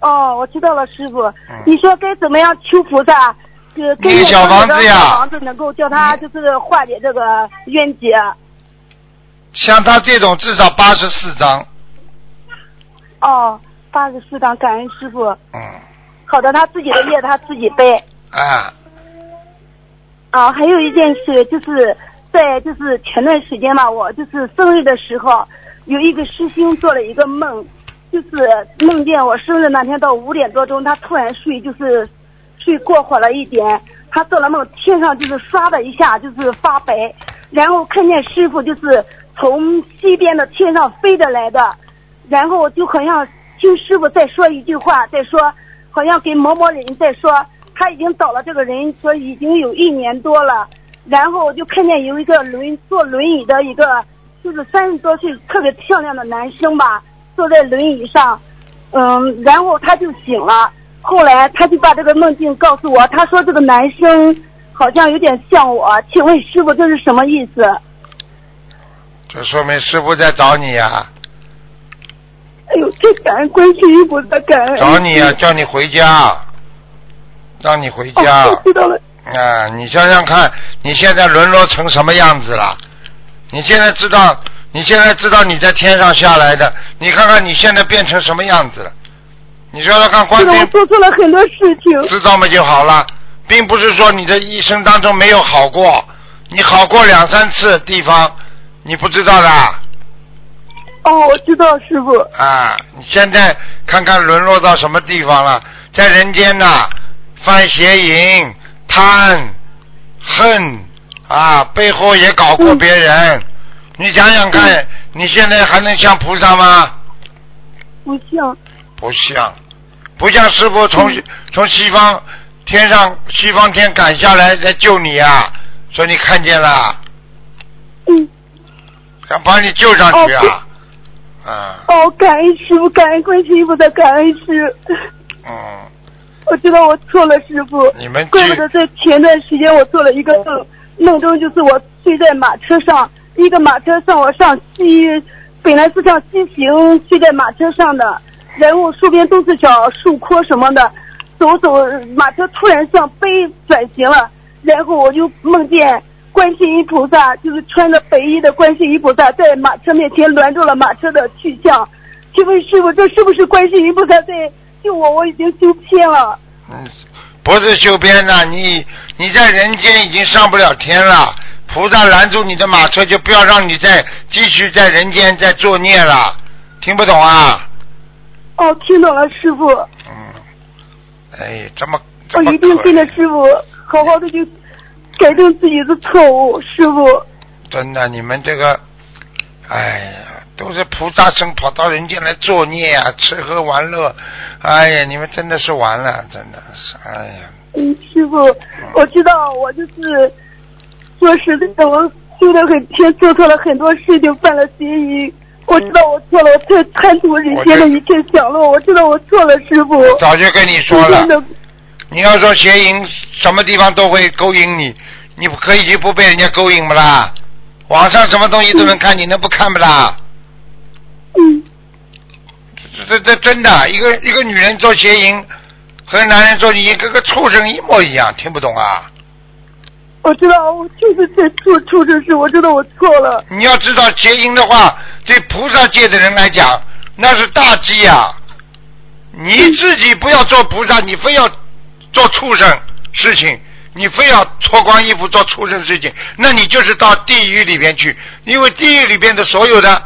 哦，我知道了，师傅。嗯你说该怎么样求菩萨？呃，跟念小房子呀小房子能够叫他就是化解这个冤结。像他这种至少八十四张，哦，八十四张，感恩师傅。嗯，好的，他自己的业他自己背。啊，啊，还有一件事就是在就是前段时间嘛，我就是生日的时候，有一个师兄做了一个梦，就是梦见我生日那天到五点多钟，他突然睡就是睡过火了一点，他做了梦天上就是唰的一下就是发白，然后看见师傅就是从西边的天上飞着来的，然后就好像听师傅在说一句话，在说好像给某某人在说。他已经找了这个人，说已经有一年多了，然后我就看见有一个轮坐轮椅的一个，就是三十多岁特别漂亮的男生吧，坐在轮椅上，嗯，然后他就醒了，后来他就把这个梦境告诉我，他说这个男生好像有点像我，请问师傅这是什么意思？这说明师傅在找你呀、哎呦，这感恩观世音菩萨，感恩。找你呀、叫你回家，让你回家。哦，知道了。啊，你想想看，你现在沦落成什么样子了？你现在知道，你现在知道你在天上下来的，你看看你现在变成什么样子了？你说说看，观是的，我做错了很多事情。知道嘛就好了，并不是说你的一生当中没有好过，你好过两三次地方，你不知道的哦，我知道，师傅。啊！你现在看看沦落到什么地方了，在人间呐、犯邪淫、贪、恨啊，背后也搞过别人。你想想看，你现在还能像菩萨吗？不像。不像，不像师傅从从西方天上西方天赶下来来救你啊、说你看见了，嗯。想把你救上去啊，啊，哦，感恩师傅，感恩观世音菩萨，感恩师。嗯，我知道我错了，师傅。你们怪不得在前段时间我做了一个梦，梦中就是我睡在马车上，一个马车送我上西，本来是上西行，睡在马车上的，然后树边都是小树棵什么的，走走，马车突然向北转型了，然后我就梦见观世音菩萨，就是穿着白衣的观世音菩萨在马车面前拦住了马车的去向。请问师傅，这是不是观世音菩萨在救我？我已经修偏了。嗯，不是修边的，你你在人间已经上不了天了，菩萨拦住你的马车，就不要让你再继续在人间再作孽了，听不懂啊？哦，听懂了，师傅。嗯，哎，这么我么一定跟着师傅好好的就改正自己的错误，师傅。真的，你们这个，哎呀，都是菩萨生跑到人间来作孽啊，吃喝玩乐，哎呀，你们真的是完了，真的是，哎呀，嗯，师傅，我知道我就是说实在的，我修得很偏，做错了很多事情，犯了邪淫。我知道我错了，我太贪图人间的一切享乐，我知道我错了，师傅。早就跟你说了你要说邪淫，什么地方都会勾引你，你可以就不被人家勾引不啦？网上什么东西都能看，你能不看不啦？嗯，这这这真的，一个一个女人做邪淫和男人做淫跟个畜生一模一样，听不懂啊？我知道我就是在做畜生事，我知道我错了。你要知道邪淫的话，对菩萨界的人来讲，那是大忌呀、你自己不要做菩萨，你非要做畜生事情，你非要脱光衣服做畜生事情，那你就是到地狱里边去，因为地狱里边的所有的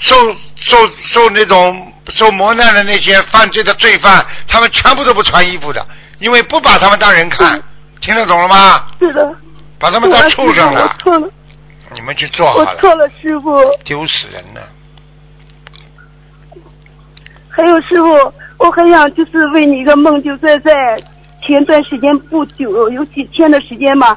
受受受那种受磨难的那些犯罪的罪犯，他们全部都不穿衣服的，因为不把他们当人看，听得懂了吗？是的，把他们当畜生我了，错了，你们去做好了。我错了，师傅。丢死人了！还有师傅，我很想就是为你一个梦，就在在前段时间不久，有几天的时间嘛，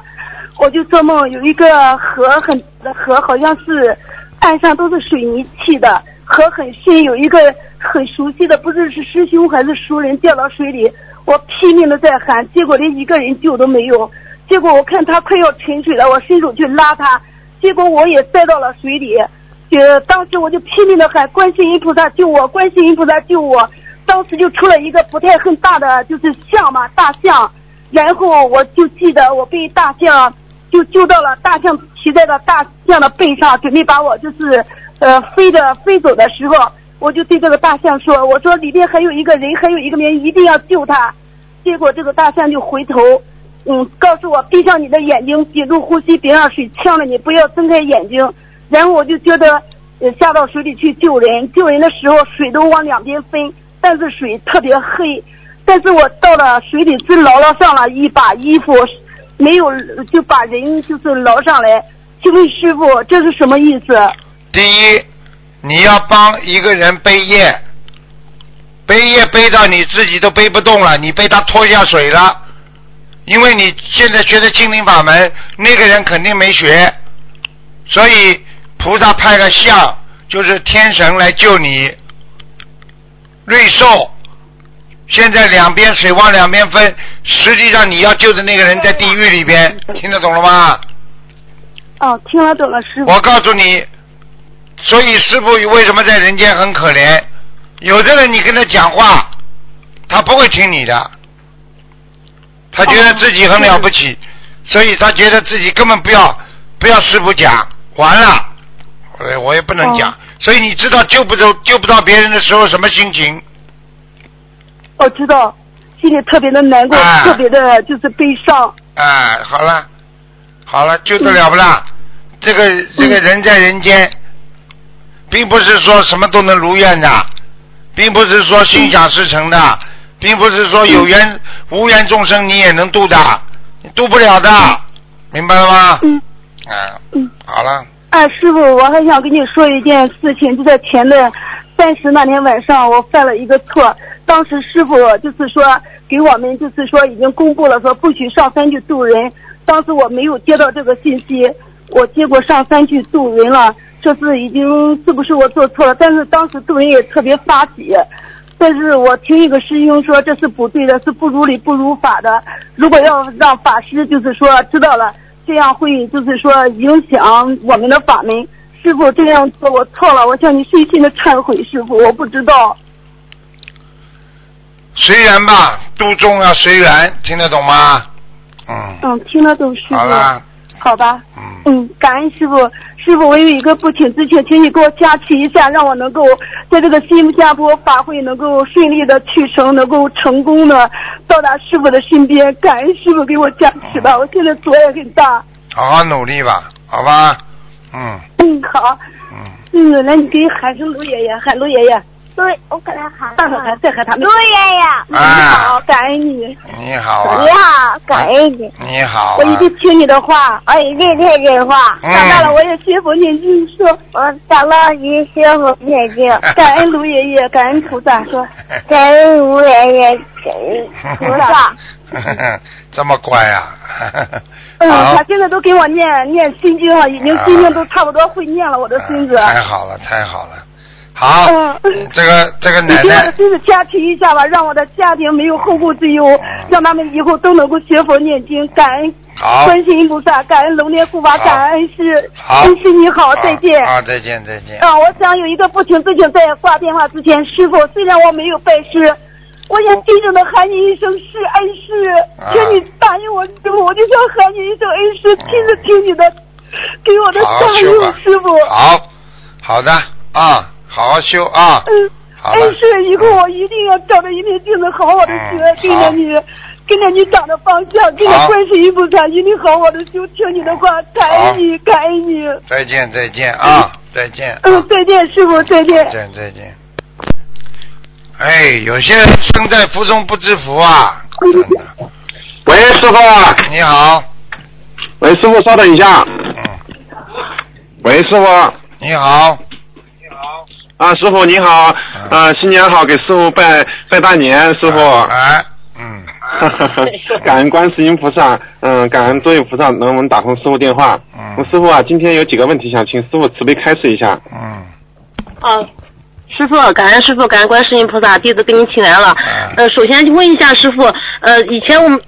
我就做梦有一个河很河，好像是岸上都是水泥砌的，河很深，有一个很熟悉的，不知是师兄还是熟人掉到水里，我拼命的在喊，结果连一个人救都没有。结果我看他快要沉水了，我伸手去拉他，结果我也栽到了水里。呃，当时我就拼命的喊观世音菩萨救我，观世音菩萨救我。当时就出了一个不太很大的就是象嘛，大象。然后我就记得我被大象就救到了，大象骑在了大象的背上，准备把我就是呃飞着飞走的时候，我就对这个大象说：“我说里边还有一个人，还有一个人，一定要救他。”结果这个大象就回头，嗯，告诉我闭上你的眼睛，屏住呼吸，别让水呛着你，不要睁开眼睛。然后我就觉得，下到水里去救人，救人的时候水都往两边分，但是水特别黑。但是我到了水里只捞了上了一把衣服，没有就把人就是捞上来。请问师傅，这是什么意思？第一，你要帮一个人背业，背业背到你自己都背不动了，你被他拖下水了，因为你现在学的心灵法门，那个人肯定没学，所以菩萨派个像，就是天神来救你。瑞兽，现在两边水往两边分，实际上你要救的那个人在地狱里边，听得懂了吗？哦，听得懂了，师傅。我告诉你，所以师傅为什么在人间很可怜？有的人你跟他讲话，他不会听你的，他觉得自己很了不起，所以他觉得自己根本不要不要师傅讲，完了，我我也不能讲，所以你知道救不走救不到别人的时候什么心情？我知道，心里特别的难过，哎特别的就是悲伤。哎，好了，好了，救得了不啦？这个这个人在人间，并不是说什么都能如愿的，并不是说心想事成的，并不是说有缘无缘众生你也能度的，你度不了的，明白了吗？嗯啊，嗯。好了，哎，师傅，我还想跟你说一件事情，就在前的三十那天晚上，我犯了一个错。当时师傅就是说给我们就是说已经公布了，说不许上山去渡人。当时我没有接到这个信息，我结果上山去渡人了。这次已经是不是我做错了？但是当时渡人也特别发急。但是我听一个师兄说这是不对的，是不如理不如法的。如果要让法师就是说知道了，这样会就是说影响我们的法门。师傅这样做我错了，我向你深深的忏悔，师傅，我不知道。随缘吧，度众要随缘，听得懂吗？嗯，嗯，听得懂师傅。好了，好吧。嗯，嗯，感恩师傅。师傅，我有一个不请之请，请你给我加持一下，让我能够在这个新加坡法会能够顺利的去成，能够成功的到达师傅的身边。感恩师傅给我加持吧，我现在阻碍很大。好好努力吧，好吧？嗯嗯，好。嗯，嗯，那你给喊声卢爷爷，喊卢爷爷，对，我跟他喊。大声喊，再和他们。陆爷爷，你好，感恩你，你好啊你，好，感恩你。你好啊我一，定听你的话。我一定听你的话。嗯长大了我也学佛念经，说我长大也学佛念经，感恩卢爷爷，感恩菩萨，说 感恩卢爷爷，感恩菩萨。这么乖啊！嗯，他现在都给我念念心经了，已经心经都差不多会念了，我的孙子。太好了，太好了。好，嗯这个这个你奶奶。给我的孙子加持一下吧，让我的家庭没有后顾之忧，让他们以后都能够学佛念经。感恩好，观世音菩萨，感恩龙年护法，感恩师，恩师你好，再见。啊，再见，再见。啊，我想有一个不情之请，在挂电话之前，师傅，虽然我没有拜师，我想真正的喊你一声师恩师，啊。请你答应我，师傅，我就想喊你一声恩师，亲自听你的，给我的好好加油，师傅。好，好的啊，好好修啊。嗯，好了恩师，以后我一定要照着一面镜子好好的学，嗯跟着你，跟着你长的方向，跟着好观世音菩萨，一定好好的修，听你的话，感恩你，感恩你。再见，再见啊，再见。嗯啊，再见，师傅，再见再。见，再见。哎，有些人生在福中不知福啊！真的。喂，师傅，你好，喂，师傅，稍等一下。嗯，喂，师傅，你好，啊，师傅你好，嗯啊，新年好，给师傅拜拜大年，师傅。哎，嗯，感恩观世音菩萨，嗯，感恩多位菩萨能我们打通师傅电话。嗯师傅啊，今天有几个问题想请师傅慈悲开示一下。嗯，啊，师傅，感恩师傅，感恩观世音菩萨，弟子给您请来了。嗯呃，首先问一下师傅，呃，以前我们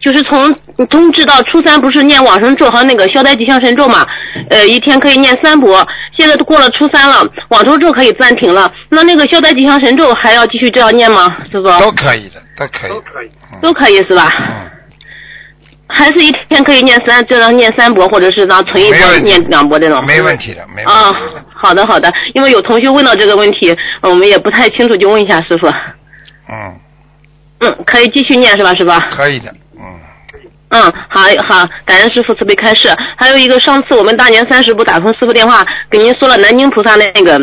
就是从冬至到初三，不是念往生咒和那个消灾吉祥神咒嘛？呃，一天可以念三波。现在都过了初三了，往生咒可以暂停了。那那个消灾吉祥神咒还要继续这样念吗？师傅？都可以的，都可以。都可以。都可以是吧？嗯，还是一天可以念三，这样念三波，或者是让存一波念两波这种。没问题的，没问啊题的。，好的好的，因为有同学问到这个问题，我们也不太清楚，就问一下师傅。嗯，嗯，可以继续念是吧，师傅？可以的，嗯，好好，感恩师傅慈悲开示。还有一个，上次我们大年三十不打通师傅电话，给您说了南京菩萨那个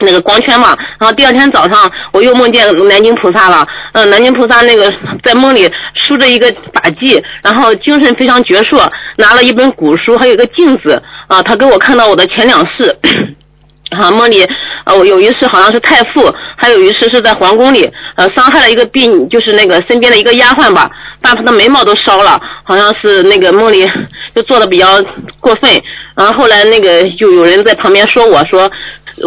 那个光圈嘛，然后第二天早上我又梦见南京菩萨了。嗯、南京菩萨那个在梦里梳着一个发髻，然后精神非常矍铄，拿了一本古书，还有一个镜子啊，他给我看到我的前两世。啊，梦里呃，有一世好像是太傅，还有一世是在皇宫里，呃，伤害了一个婢女，就是那个身边的一个丫鬟吧，把他的眉毛都烧了，好像是那个梦里就做的比较过分。然后后来那个就有人在旁边说我说，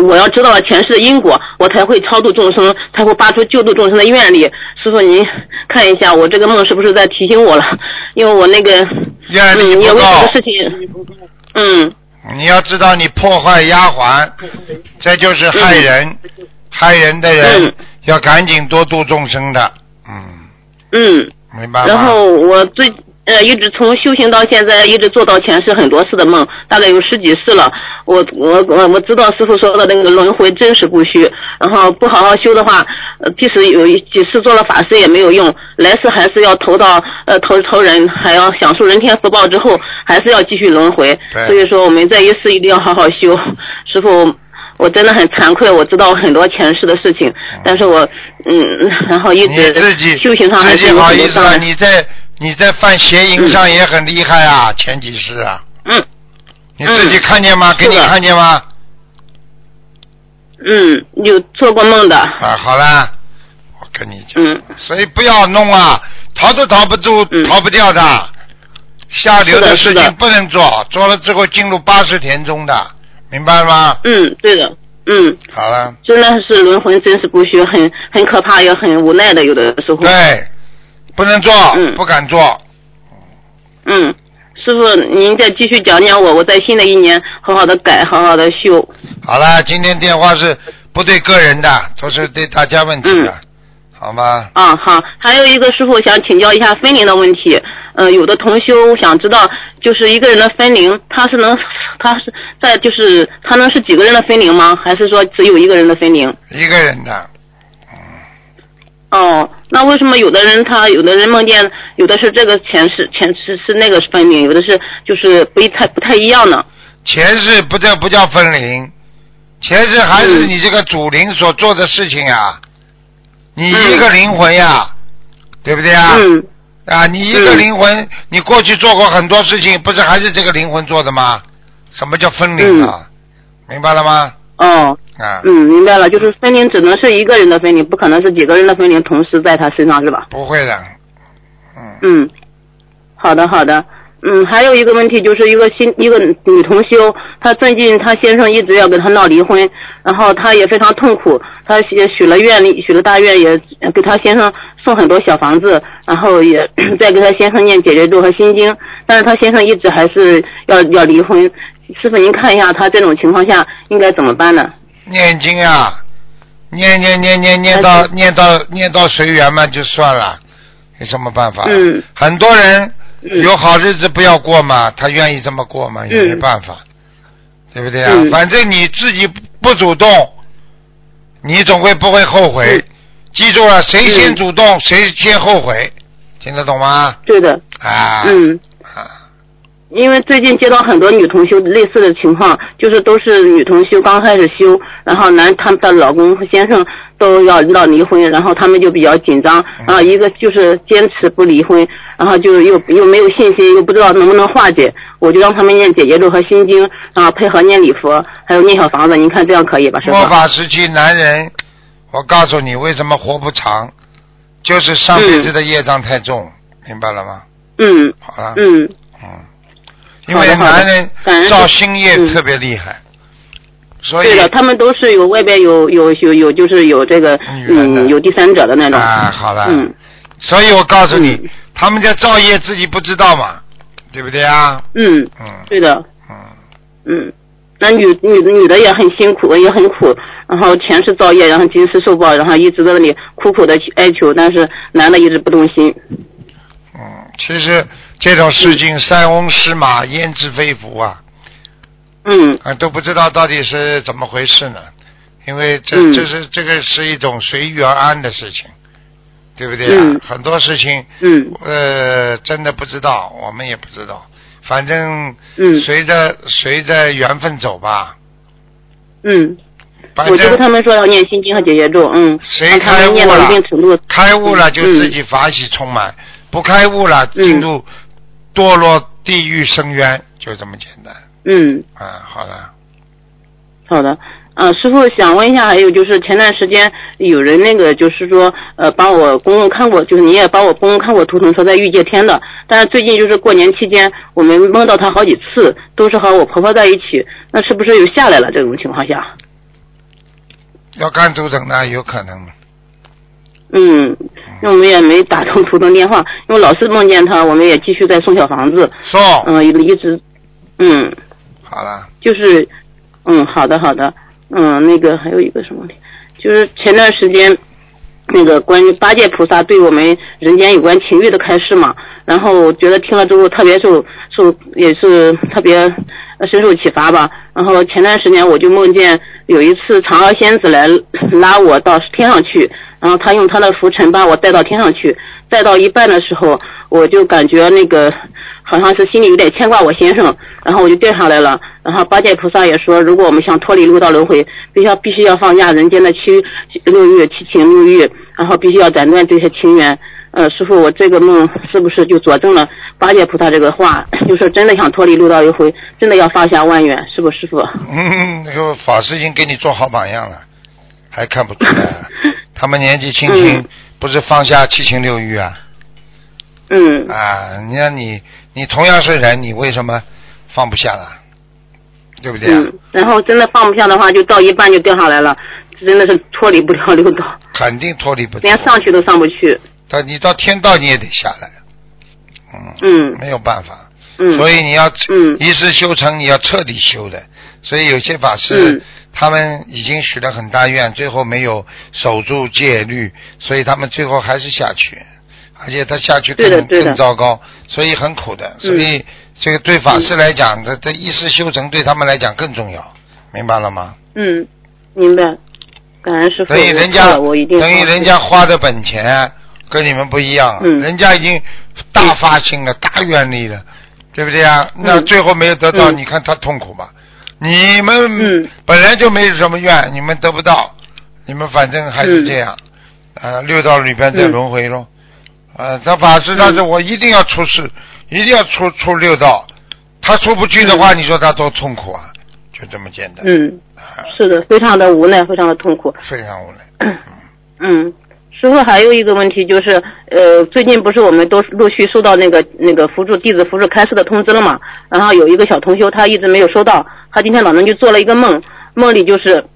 我要知道了前世的因果，我才会超度众生，才会发出救度众生的愿力。师傅您看一下，我这个梦是不是在提醒我了？因为我那个嗯，愿力不也为这够个事情，嗯你要知道，你破坏丫鬟，这就是害人，害人的人、嗯要赶紧多度众生的，嗯，嗯。明白？然后我最呃一直从修行到现在，一直做到前世很多次的梦，大概有十几世了。我我我我知道师傅说的那个轮回真实不虚，然后不好好修的话，呃即使有几次做了法师也没有用，来世还是要投到呃投投人，还要享受人天福报之后，还是要继续轮回。所以说我们这一世一定要好好修，师傅。我真的很惭愧，我知道很多前世的事情，但是我嗯，然后一你直自己修行上还自己是不好意思了，很多障碍。你在你在犯邪淫上也很厉害啊，前几世啊，嗯。你自己看见吗？给你看见吗？嗯，有做过梦的，啊，好啦，我跟你讲，嗯。所以不要弄啊，逃都逃不住，嗯。逃不掉的。下流的事情不能做，做了之后进入八十田中的，明白吗？嗯，对的，嗯，好了，真的是轮回真是不虚，很很可怕，也很无奈的，有的时候。对，不能做，嗯不敢做，嗯，师傅，您再继续讲讲我，我在新的一年好好的改，好好的修。好了，今天电话是不对个人的，都是对大家问题的，嗯好吗？啊，好，还有一个师傅想请教一下分灵的问题。呃，有的同修想知道，就是一个人的分灵，他是能，他是在就是他能是几个人的分灵吗？还是说只有一个人的分灵？一个人的，哦，那为什么有的人他有的人梦见有的是这个前世前世是那个分灵，有的是就是不一太不太一样呢？前世不叫不叫分灵，前世还是嗯你这个主灵所做的事情呀，你一个灵魂呀，对不对呀？嗯啊，你一个灵魂，你过去做过很多事情，不是还是这个灵魂做的吗？什么叫分灵啊？明白了吗？哦，啊，嗯，明白了，就是分灵只能是一个人的分灵，不可能是几个人的分灵同时在他身上是吧？不会的，嗯，嗯，好的好的。嗯，还有一个问题就是一个新一个女同修，她最近她先生一直要跟她闹离婚，然后她也非常痛苦，她也许了愿，许了大愿，也给她先生送很多小房子，然后也再给她先生念解决度和心经，但是她先生 一直还是要要离婚。师傅，您看一下她这种情况下应该怎么办呢？念经啊，念念念念念到念到念到随缘嘛，就算了，有什么办法？嗯，很多人嗯有好日子不要过嘛，他愿意这么过嘛，也没嗯办法，对不对啊？嗯反正你自己不主动，你总会不会后悔。嗯记住了，谁先嗯主动，谁先后悔，听得懂吗？对的，啊，嗯。啊，因为最近接到很多女同修类似的情况，就是都是女同修刚开始修，然后男他们的老公和先生都要闹离婚，然后他们就比较紧张，然后一个就是坚持不离婚，然后就又又没有信心，又不知道能不能化解，我就让他们念解结咒和心经，然后配合念礼佛，还有念小房子，您看这样可以吧，是吧？末法时期男人，我告诉你为什么活不长，就是上辈子的业障太重，明白了吗？嗯。好了，嗯。嗯，因为男人造新业嗯。特别厉害，所以对的，他们都是有外边有有有有就是有这个嗯有第三者的那种。啊，好了，嗯。所以我告诉你，嗯。他们在造业自己不知道嘛，对不对啊？嗯，嗯。对的。嗯，嗯，那女女女的也很辛苦，也很苦，然后前世造业，然后今世受报，然后一直在那里苦苦的哀求，但是男的一直不动心。嗯，其实这种事情塞翁失马焉知非福啊，嗯。啊都不知道到底是怎么回事呢？因为这嗯。这是这个是一种随遇而安的事情，对不对啊？嗯。很多事情嗯。呃真的不知道，我们也不知道，反正嗯。随着随着缘分走吧。嗯，反正他们说要念心经和解结咒，嗯，谁开悟了开悟了就嗯自己法喜充满，不开悟了嗯。进入堕落地狱深渊，就这么简单。嗯，啊，好了，好的。嗯，师傅想问一下，还有就是前段时间有人那个就是说，呃，帮我公公看过，就是你也帮我公公看过图腾，说在御界天的。但是最近就是过年期间，我们梦到他好几次，都是和我婆婆在一起，那是不是又下来了？这种情况下，要看图腾呢有可能。嗯，因为我们也没打通图腾电话，因为老是梦见他，我们也继续在送小房子，送，嗯，一直，嗯，好了，就是，嗯，好的好的，嗯，那个还有一个什么问题，就是前段时间那个关于八戒菩萨对我们人间有关情欲的开示嘛，然后我觉得听了之后特别受受也是特别呃深受启发吧。然后前段时间我就梦见有一次嫦娥仙子来拉我到天上去，然后他用他的浮尘把我带到天上去，带到一半的时候，我就感觉那个好像是心里有点牵挂我先生，然后我就掉下来了。然后八戒菩萨也说，如果我们想脱离六道轮回，必须要必须要放下人间的七六欲、七情六欲，然后必须要斩断这些情缘。呃，师傅，我这个梦是不是就佐证了八戒菩萨这个话？就是真的想脱离六道轮回，真的要放下万缘，是不，师傅？嗯，那个法师已经给你做好榜样了，还看不出来啊？他们年纪轻轻嗯，不是放下七情六欲啊？嗯啊，你看你，你同样是人，你为什么放不下了？对不对啊？嗯，然后真的放不下的话，就到一半就掉下来了，真的是脱离不了六道，肯定脱离不了。连上去都上不去。但你到天道你也得下来，嗯，嗯没有办法。嗯，所以你要嗯一世修成，你要彻底修的。所以有些法师、嗯他们已经许了很大愿，最后没有守住戒律，所以他们最后还是下去，而且他下去更更糟糕，所以很苦的。所嗯以这个对法师来讲，这这一世修成对他们来讲更重要，明白了吗？嗯，明白。感恩师傅，等于人家等于人家花的本钱跟你们不一样，嗯人家已经大发心了，大愿力了，对不对啊？那嗯最后没有得到，嗯你看他痛苦吧？你们嗯本来就没有什么愿，你们得不到，你们反正还是这样，呃，六道里边在嗯轮回咯。呃，他法师他是我一定要出世，一定要出出六道，他出不去的话，你说他多痛苦啊？就这么简单，嗯，啊是的，非常的无奈，非常的痛苦。非常无奈。嗯，师傅还有一个问题就是，呃，最近不是我们都陆续收到那个那个辅助弟子辅助开示的通知了嘛？然后有一个小同修他一直没有收到，他今天早上就做了一个梦，梦里就是。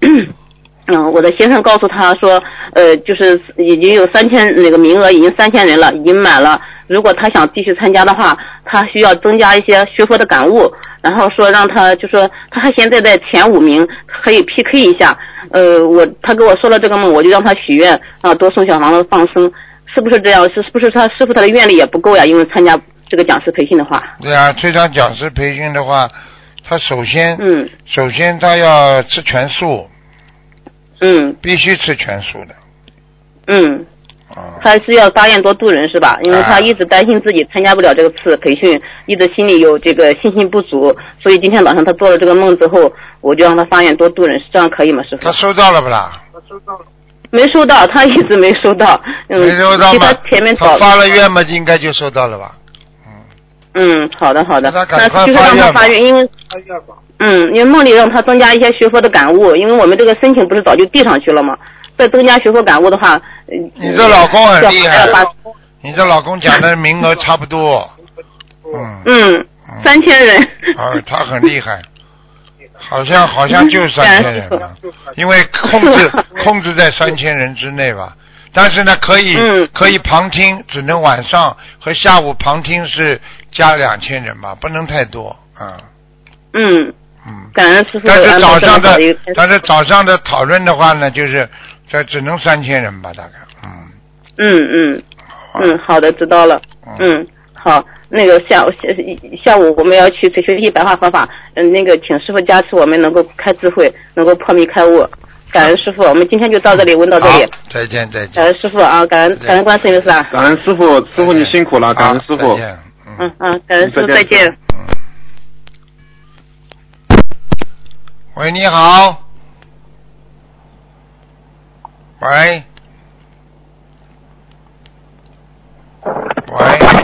嗯，我的先生告诉他说，呃，就是已经有三千那个名额，已经三千人了，已经满了。如果他想继续参加的话，他需要增加一些学佛的感悟。然后说让他就说他还现在在前五名，可以 PK 一下。呃，我他跟我说了这个梦，我就让他许愿啊，多送小房子放生，是不是这样？是是不是他师傅他的愿力也不够呀？因为参加这个讲师培训的话，对啊，这场讲师培训的话，他首先，嗯首先他要吃全素，嗯必须吃全素的。嗯，啊、他是要发愿多度人是吧？因为他啊一直担心自己参加不了这个次培训，一直心里有这个信心不足，所以今天早上他做了这个梦之后，我就让他发愿多度人，这样可以吗，师傅他？收到了不啦？他收到了没收到，他一直没收到。嗯，没收到吗替他前面？他发了愿嘛，应该就收到了吧？嗯，好的好的，那就是让他发愿，因为嗯，因为梦里让他增加一些学佛的感悟，因为我们这个申请不是早就递上去了吗？再增加学佛感悟的话，嗯你这老公很厉害你这老公讲的名额差不多，嗯，嗯。嗯三千人，啊，他很厉害，好像好像就三千人了，因为控制控制在三千人之内吧。但是呢，可以、嗯可以旁听，只能晚上和下午旁听是加两千人吧，不能太多，嗯。嗯，嗯。感恩师傅但是早上的但是早上的讨论的话呢，就是这只能三千人吧，大概，嗯，嗯嗯。好吧。嗯，好的，知道了。嗯，嗯，好，那个下午下下午我们要去学习白话佛法，嗯，那个请师傅加持我们能够开智慧，能够破迷开悟。感恩师傅，我们今天就到这里，问到这里。再见再见。感恩师傅啊，感恩感恩观世音菩萨。感恩师傅，师傅你辛苦了，感恩师傅。嗯嗯，感恩师傅，再见。喂，你好。喂。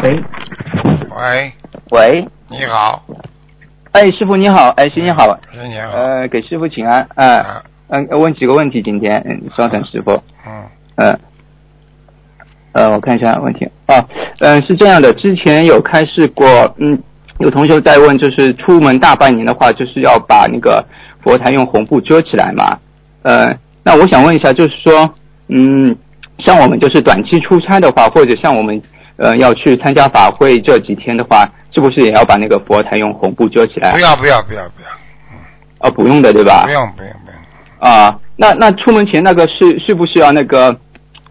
喂。喂。喂。你好。哎，师傅你好，哎，新年好。师你好。呃，给师傅请安，啊，嗯，问几个问题，今天，嗯，稍等，师傅。嗯。嗯。呃，我看一下问题啊，嗯，是这样的，之前有开示过，嗯，有同学在问，就是出门大半年的话，就是要把那个佛台用红布遮起来嘛，呃，那我想问一下，就是说，嗯，像我们就是短期出差的话，或者像我们呃要去参加法会这几天的话，是不是也要把那个佛台用红布遮起来？不要不要不要不要，哦，不用的对吧？不用不用不用。啊，那那出门前那个是是不是要那个？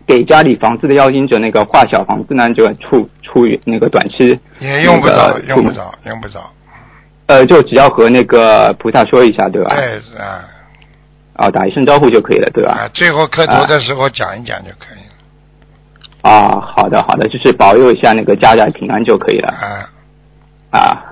给家里房子的要经者那个画小房子呢，就出出于那个短期也用不着，用不着，用不着。呃，就只要和那个菩萨说一下，对吧？对，是啊。啊，打一声招呼就可以了，对吧？啊，最后磕头的时候讲一讲就可以了。啊，好的，好的，就是保佑一下那个家家平安就可以了。啊。啊啊，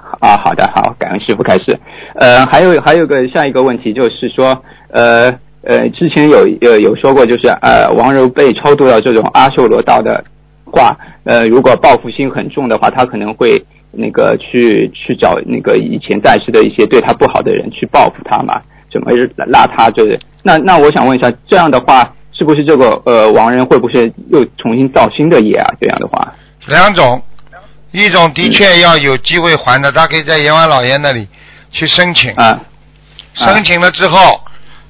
好的，好，感恩师傅开始。呃，还有还有个下一个问题就是说，呃。呃，之前有呃有说过，就是呃王柔被超度到这种阿修罗道的话，呃如果报复心很重的话，他可能会那个去去找那个以前在世的一些对他不好的人去报复他嘛，怎么拉他就是那那我想问一下，这样的话是不是这个呃亡人会不会又重新造新的业啊？这样的话，两种，一种的确要有机会还的，他可以在阎王老爷那里去申请。啊，申请了之后。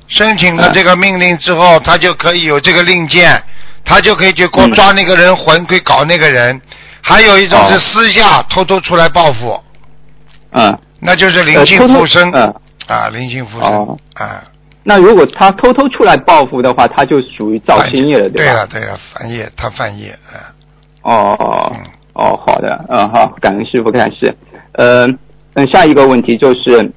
申请了这个命令之后，他就可以有这个令箭，他就可以去过抓那个人魂，可以搞那个人。还有一种是私下偷偷出来报复，嗯，那就是灵性附身，啊，灵性附身，啊。那如果他偷偷出来报复的话，他就属于造新业。了，对吧？对了对了，犯业，他犯业，啊。哦哦哦，好的，嗯好，感恩师傅开始。呃，嗯，下一个问题就是。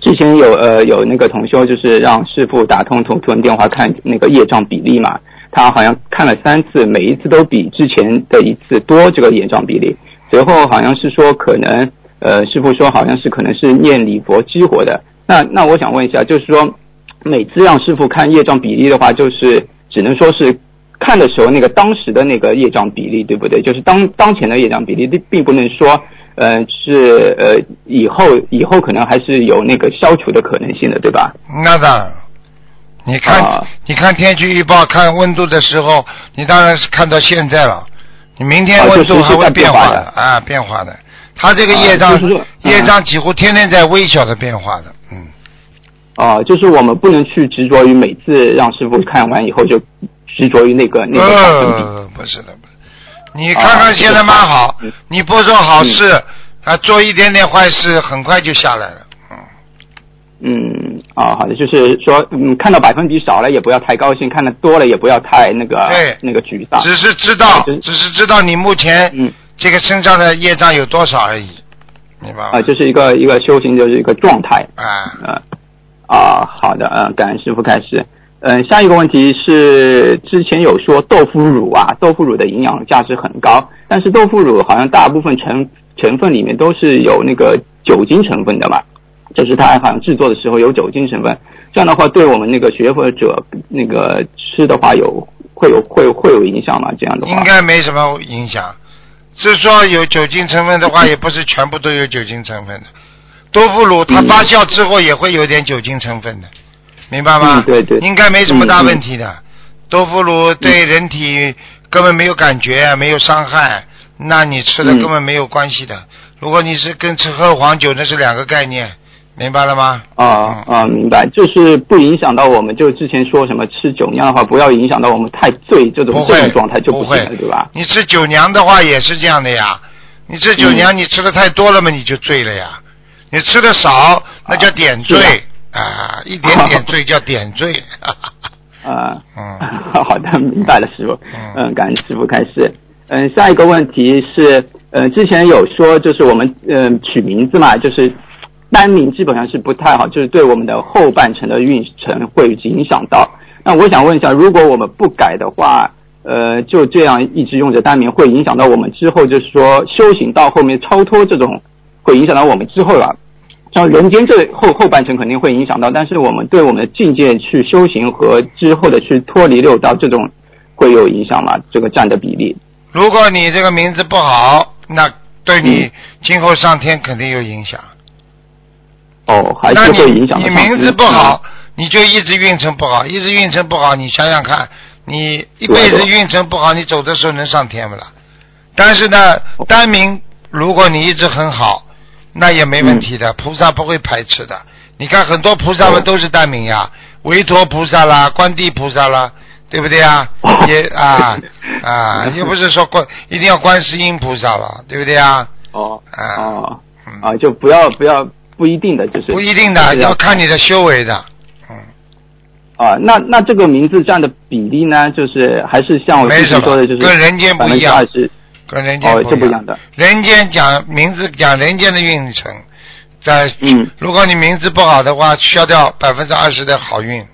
之前有呃有那个同修，就是让师傅打通图图文电话看那个业障比例嘛，他好像看了三次，每一次都比之前的一次多这个业障比例。随后好像是说可能呃师傅说好像是可能是念礼佛激活的。那那我想问一下，就是说每次让师傅看业障比例的话，就是只能说是看的时候那个当时的那个业障比例对不对？就是当当前的业障比例，并并不能说。呃，是呃，以后以后可能还是有那个消除的可能性的，对吧？那当然，你看，你看天气预报，看温度的时候，你当然是看到现在了。你明天温度还会变化的啊，变化的。它这个业障，业障几乎天天在微小的变化的，嗯。啊，就是我们不能去执着于每次让师傅看完以后就执着于那个那个呃，不是的，不是。你看看现在蛮好，你不做好事，啊，做一点点坏事，很快就下来了。嗯。嗯，啊，好的，就是说，嗯，看到百分比少了也不要太高兴，看的多了也不要太那个，对，那个沮丧。只是知道，只是知道你目前嗯这个身上的业障有多少而已，明白吗？啊，就是一个一个修行，就是一个状态。啊。嗯。啊，好的，嗯，感恩师傅开始。嗯，下一个问题是，之前有说豆腐乳啊，豆腐乳的营养价值很高，但是豆腐乳好像大部分成成分里面都是有那个酒精成分的嘛，就是它好像制作的时候有酒精成分，这样的话对我们那个学佛者那个吃的话有会有会会有影响吗？这样的话应该没什么影响，是说有酒精成分的话，也不是全部都有酒精成分的，豆腐乳它发酵之后也会有点酒精成分的。明白吗？对对，应该没什么大问题的。豆腐乳对人体根本没有感觉，没有伤害，那你吃的根本没有关系的。如果你是跟吃喝黄酒，那是两个概念，明白了吗？啊啊，明白，就是不影响到我们。就之前说什么吃酒酿的话，不要影响到我们太醉这种这种状态就不会，对吧？你吃酒酿的话也是这样的呀。你吃酒酿，你吃的太多了嘛，你就醉了呀。你吃的少，那叫点缀。啊，一点点 醉叫点缀。啊，嗯，好的，明白了，师傅。嗯，感恩师傅开始。嗯，下一个问题是，嗯，之前有说就是我们嗯取名字嘛，就是单名基本上是不太好，就是对我们的后半程的运程会影响到。那我想问一下，如果我们不改的话，呃，就这样一直用着单名，会影响到我们之后就是说修行到后面超脱这种，会影响到我们之后了。像人间这后后半程肯定会影响到，但是我们对我们的境界去修行和之后的去脱离六道这种会有影响吗？这个占的比例？如果你这个名字不好，那对你今后上天肯定有影响。哦，还是会影响到你上名字不好，你就一直运程不好，一直运程不好，你想想看，你一辈子运程不好，你走的时候能上天不啦？但是呢，单名如果你一直很好，那也没问题的，菩萨不会排斥的。你看很多菩萨们都是单名呀，维陀菩萨啦，观地菩萨啦，对不对啊？也啊啊，又不是说观一定要观世音菩萨了，对不对啊？哦啊，哦啊，就不要不要不一定的，就是不一定的，要看你的修为的。啊，那那这个名字占的比例呢，就是还是像我之没什么前说的，就是跟人间不一样跟人间哦，不一样。的。人间讲名字讲人间的运程，在嗯。如果你名字不好的话，消掉百分之二十的好运。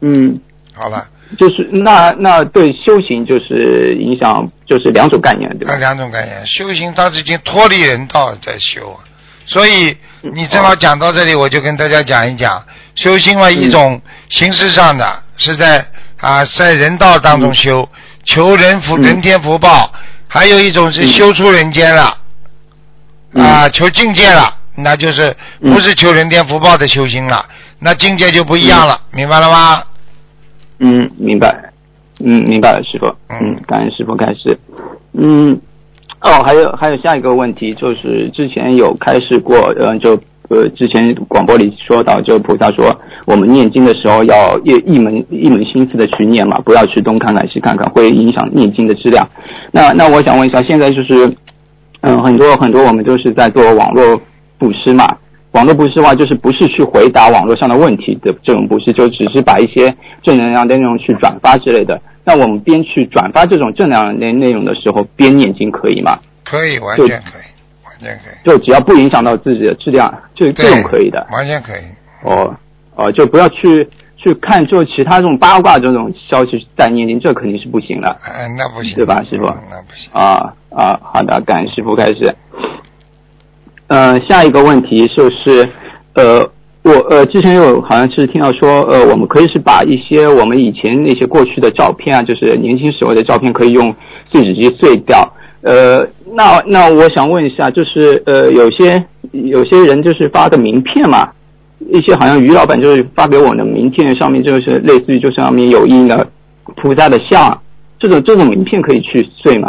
嗯，好了，就是那那对修行就是影响，就是两种概念，对吧？两种概念，修行它是已经脱离人道在修，所以嗯你正好讲到这里，我就跟大家讲一讲，修行嘛，一种形式上的是在啊在人道当中修，求人福嗯。人天福报，还有一种是修出人间了，嗯啊求境界了，那就是嗯不是求人间福报的修行了，那境界就不一样了，明白了吗？嗯，明白。嗯，明白了，师傅。嗯嗯，感恩师傅开始。嗯，哦，还有还有下一个问题，就是之前有开示过，呃，就呃之前广播里说到，就菩萨说我们念经的时候要一一门一门心思的去念嘛，不要去东看看西看看，会影响念经的质量。那那我想问一下，现在就是嗯，很多很多我们都是在做网络布施嘛。网络布施的话，就是不是去回答网络上的问题的这种布施，就只是把一些正能量的内容去转发之类的。那我们边去转发这种正能量的内容的时候，边念经可以吗？可以，完就全可以，完全可以，就只要不影响到自己的质量，就这种可以的。完全可以。哦哦，就不要去去看就其他这种八卦这种消息在念经，这肯定是不行的。哎，那不行，对吧师傅嗯那不行。啊啊，好的，感谢师傅开始。呃，下一个问题就是，呃，我呃之前有好像是听到说，呃，我们可以是把一些我们以前那些过去的照片啊，就是年轻时候的照片，可以用碎纸机碎掉。呃，那那我想问一下，就是呃，有些有些人就是发的名片嘛，一些好像于老板就是发给我的名片上面就是类似于就上面有印的菩萨的像，这种这种名片可以去碎吗？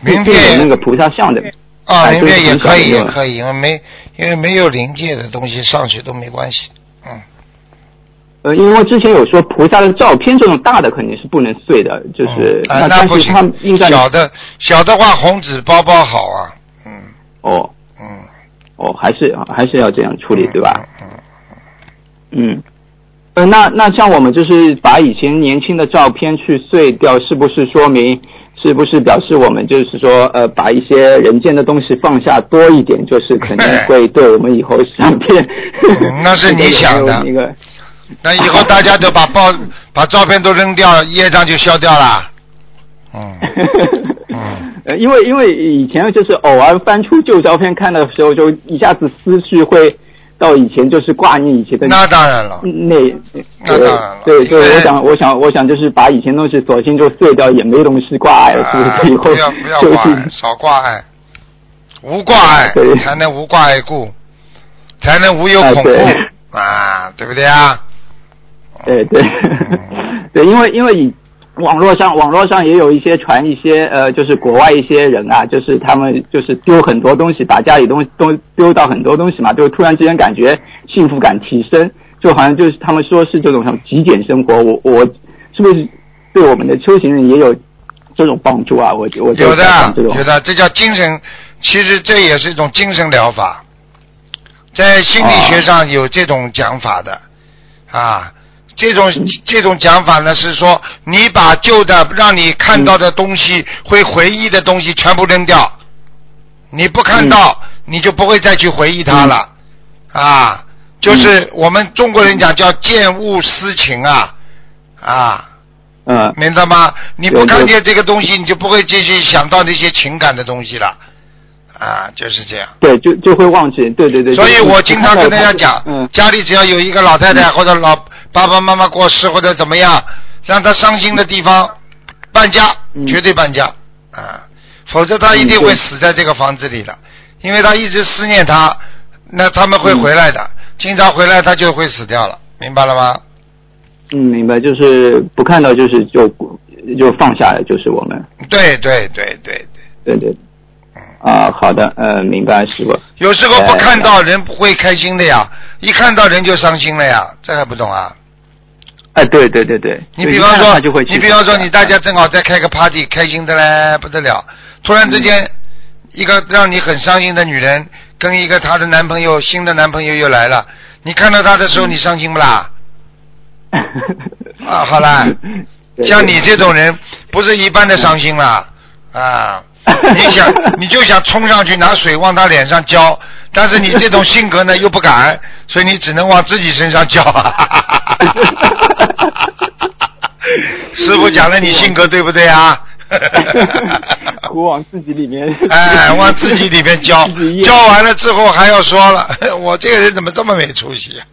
名片有那个菩萨像的啊，哎名片也可以，也可以，因为没因为没有灵界的东西上去都没关系。嗯，呃，因为之前有说菩萨的照片这种大的肯定是不能碎的，就是、嗯啊，那但是不行小的小的话，红纸包包好啊。嗯哦嗯，哦，还是还是要这样处理对吧？嗯？嗯嗯，呃，那那像我们就是把以前年轻的照片去碎掉，是不是说明？是不是表示我们就是说，呃，把一些人间的东西放下多一点，就是可能 会对我们以后相片嗯那是你 想的那个那以后大家都把报把照片都扔掉，业障就消掉了。嗯 因为因为以前就是偶尔翻出旧照片看的时候，就一下子思绪会到以前，就是挂念以前的那当然了。那那当然了对对，我想我想我想就是把以前东西索性就碎掉，也没东西挂碍？以后不要不要就挂碍，少挂碍，无挂碍对才能无挂碍故，才能无有恐怖啊，对不对啊？对对 对，因为因为以网络上网络上也有一些传一些呃，就是国外一些人啊，就是他们就是丢很多东西，把家里东西都丢到很多东西嘛，就突然之间感觉幸福感提升，就好像就是他们说是这种什么极简生活，我我是不是对我们的修行人也有这种帮助啊？我我就有的在想这种有的，这叫精神，其实这也是一种精神疗法，在心理学上有这种讲法的啊。这种这种讲法呢，是说你把旧的让你看到的东西、会回忆的东西全部扔掉，你不看到，你就不会再去回忆它了，啊，就是我们中国人讲叫见物思情啊，啊，嗯，明白吗？你不看见这个东西，你就不会继续想到那些情感的东西了，啊，就是这样。对，就就会忘记，对对对。所以我经常跟大家讲，嗯，家里只要有一个老太太或者老爸爸妈妈过世或者怎么样，让他伤心的地方搬家，嗯绝对搬家啊，否则他一定会死在这个房子里的，因为他一直思念他，那他们会回来的，经常回来他就会死掉了，明白了吗？嗯，明白，就是不看到就是就就放下来，就是我们，对对对对对，对对。啊，好的，呃，明白，师傅。有时候不看到人不会开心的呀，一看到人就伤心了呀，这还不懂啊？哎，对对对对。你比方说你比方说，你大家正好在开个 party，开心的嘞不得了，突然之间，一个让你很伤心的女人，跟一个她的男朋友新的男朋友又来了，你看到她的时候，你伤心不啦？啊，好啦，像你这种人，不是一般的伤心啦，啊，你想，你就想冲上去拿水往他脸上浇，但是你这种性格呢又不敢，所以你只能往自己身上浇。师傅讲的你性格对不对啊？苦往自己里面。哎，往自己里面浇自己，咽浇完了之后还要说了，我这个人怎么这么没出息、啊？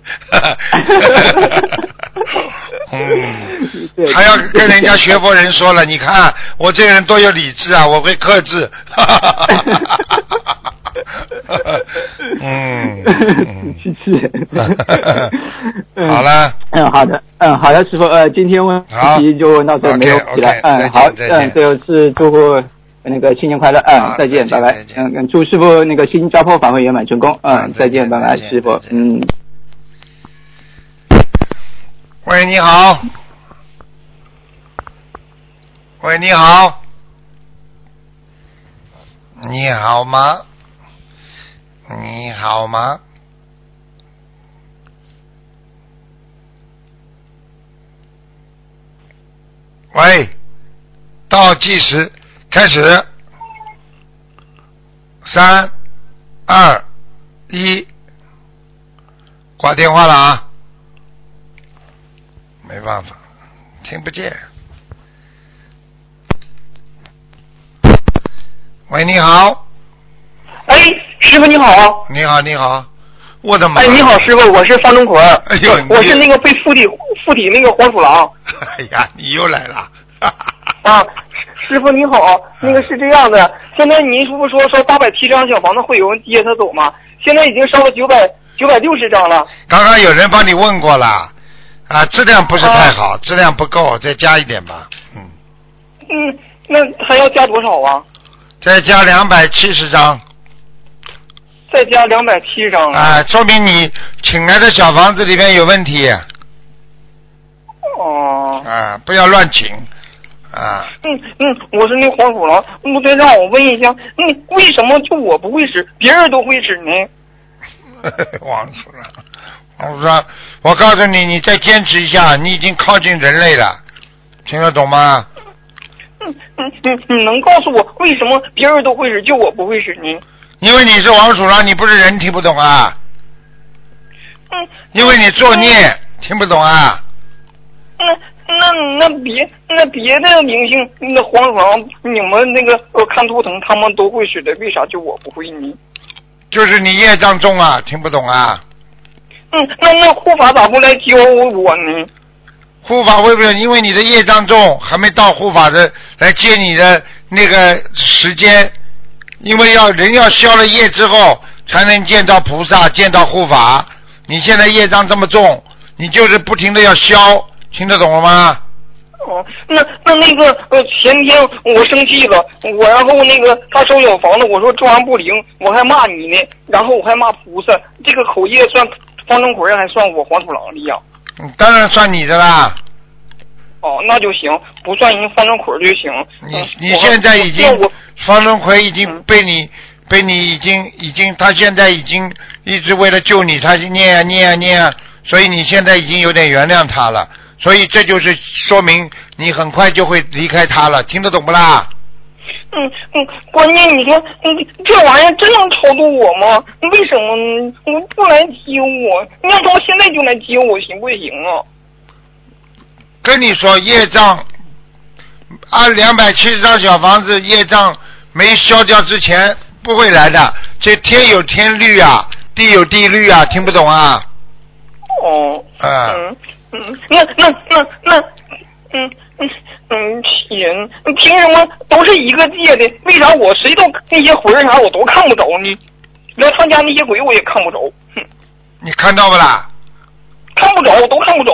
嗯，还要跟人家学佛人说了，你看我这个人多有理智啊，我会克制。嗯，嗯。去去。嗯好了，嗯，好的，嗯，好的，师傅，呃，今天问题就问到这没有问题了。嗯，好，嗯，最后是祝福那个新年快乐，嗯，再见，拜拜。嗯，嗯祝师傅那个新加坡法会圆满成功，嗯，再见，拜拜，师傅。嗯。喂，你好。喂，你好。你好吗？你好吗？喂，倒计时开始，三、二、一，挂电话了啊！没办法，听不见。喂，你好，哎，师傅你好。你好，你好，我的妈！哎，你好，师傅，我是方中奎。哎呦我是那个被附体附体那个黄鼠狼 哎呀，你又来了。啊。师傅你好，那个是这样的，现在您不说说八百七张小房子会有人接他走吗？现在已经烧了九百九百六十张了。刚刚有人帮你问过了，啊，质量不是太好，质量不够，再加一点吧，嗯，嗯，那还要加多少啊？再加两百七十张，再加两百七张啊。啊，说明你请来的小房子里面有问题，哦。啊，不要乱请，啊，嗯嗯，我是那黄鼠狼，陆队长，我问一下，嗯，为什么就我不会使，别人都会使呢？黄鼠狼，黄鼠狼，我告诉你，你再坚持一下，你已经靠近人类了，听得懂吗？嗯嗯嗯，你能告诉我为什么别人都会使，就我不会使呢？因为你是王鼠狼，你不是人，听不懂啊？嗯，因为你作孽，听不懂啊？那那那别那别的明星，那黄鼠狼，你们那个呃看图腾，他们都会使的，为啥就我不会呢？就是你业障重啊，听不懂啊？嗯，那那护法咋不来教我呢？护法会不会因为你的业障重，还没到护法的来接你的那个时间？因为要人要消了业之后，才能见到菩萨，见到护法。你现在业障这么重，你就是不停的要消，听得懂了吗？哦，那那那个呃，前天我生气了，我然后那个他收小房子，我说这玩意不灵，我还骂你呢，然后我还骂菩萨，这个口业算方正奎还算我黄土狼的呀？嗯当然算你的啦。哦，那就行，不算人方正奎就行。你嗯你现在已经方中奎已经被你被你已经已经他现在已经一直为了救你，他念啊念啊念啊，所以你现在已经有点原谅他了，所以这就是说明你很快就会离开他了，听得懂不啦？嗯嗯，关键你说，嗯，这玩意儿真能超度我吗？为什么呢？我不来接我？你要说现在就来接我，行不行啊？跟你说，业障按两百七十张小房子，业障没消掉之前不会来的。这天有天律啊，地有地律啊，听不懂啊？哦，啊、嗯嗯，那那那那，嗯嗯嗯，行，凭什么都是一个界的？为啥我谁都那些魂儿啥我都看不着呢？连他家那些鬼我也看不着，哼，你看到不啦？看不着，我都看不着。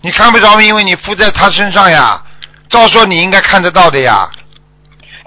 你看不着，因为你附在他身上呀。照说你应该看得到的呀。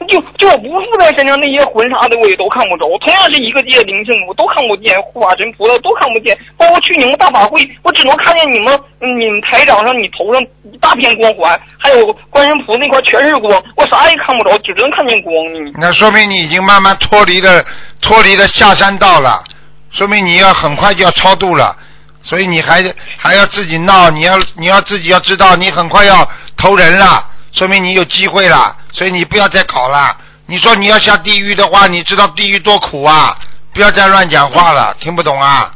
就就我不附在身上那些魂啥的，我也都看不着。同样是一个界灵性，我都看不见，护法神菩萨都看不见。包括去你们大法会，我只能看见你们你们台长上你头上一大片光环，还有观音菩萨那块全是光，我啥也看不着，只能看见光呢。那说明你已经慢慢脱离了脱离了下山道了，说明你要很快就要超度了，所以你还还要自己闹，你要你要自己要知道你很快要投人了，说明你有机会了，所以你不要再搞了。你说你要下地狱的话，你知道地狱多苦啊！不要再乱讲话了，听不懂啊？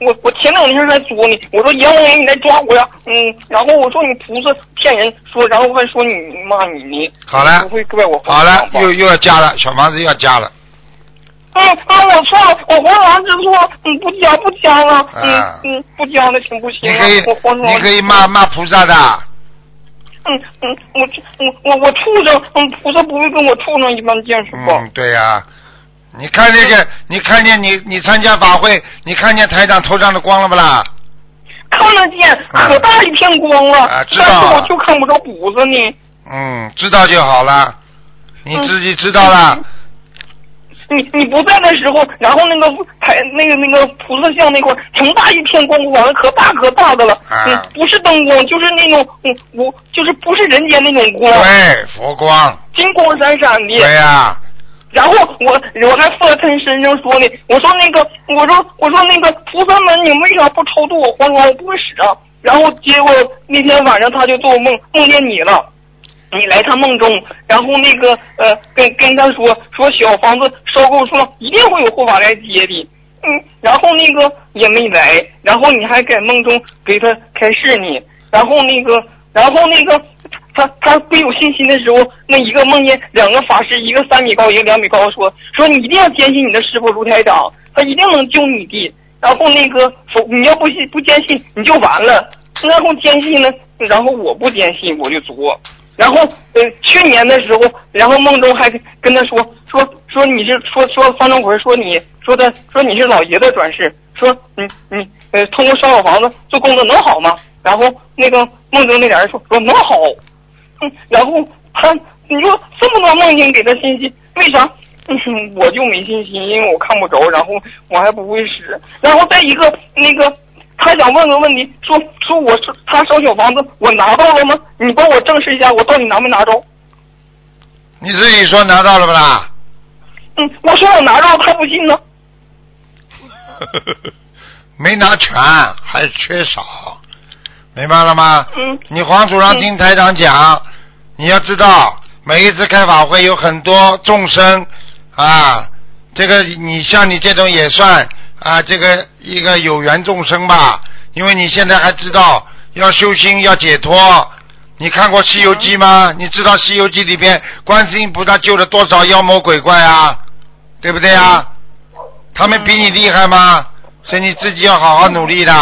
我我前两天还说你，我说阎王爷你来抓我呀，嗯，然后我说你菩萨骗人，说然后还说你骂你你，好了不会怪我好了，又又要加了，小房子又要加了。嗯嗯，我错了，我黄王知错，嗯，不教不教了，嗯、啊嗯，不教了行不行、啊？你可以我你可以骂骂菩萨的，嗯嗯，我我我我畜生，嗯，菩萨不会跟我畜生一般见识吧？嗯，对呀、你看那个，你看见你你参加法会，你看见台长头上的光了不啦？看得见，可大一片光了，啊知道但是我就看不着补子呢。嗯，知道就好了，你自己知道了。你你不在的时候，然后那个台那个那个菩萨像那块儿成大一片光光，可大可大的了。啊嗯，不是灯光，就是那种嗯，我就是不是人间那种光，对，佛光，金光闪闪的。对呀、然后我我还附在他身上说呢，我说那个我说我说那个菩萨们，你们为啥不超度我黄光？我不会使啊。然后结果那天晚上他就做梦梦见你了。你来他梦中，然后那个呃，跟跟他说说小房子烧够数，一定会有护法来接的。嗯，然后那个也没来，然后你还在梦中给他开示呢，然后那个，然后那个他他不有信心的时候，那一个梦见两个法师，一个三米高，一个两米高，说说你一定要坚信你的师傅卢台长，他一定能救你的。然后那个，你要不信不坚信你就完了。然后坚信呢，然后我不坚信我就作。然后呃，去年的时候，然后梦中还跟他说说说你是说说方正奎说你说的说你是老爷子转世，说你你呃通过烧小房子做功德能好吗？然后那个梦中那俩人说说能好，嗯，然后他你说这么多梦境给他信息，为啥？我就没信心，因为我看不着，然后我还不会使，然后再一个那个。他想问个问题，说说我是他烧小房子，我拿到了吗？你帮我证实一下，我到底拿没拿着？你自己说拿到了不啦？嗯，我说我拿着，他不信呢。没拿全，还缺少，明白了吗？嗯。你黄鼠狼听台长讲，你要知道，每一次开法会有很多众生啊，这个你像你这种也算啊，这个一个有缘众生吧，因为你现在还知道要修心要解脱。你看过《西游记》吗？你知道《西游记》里边观世音菩萨救了多少妖魔鬼怪啊？对不对啊？他们比你厉害吗？所以你自己要好好努力的。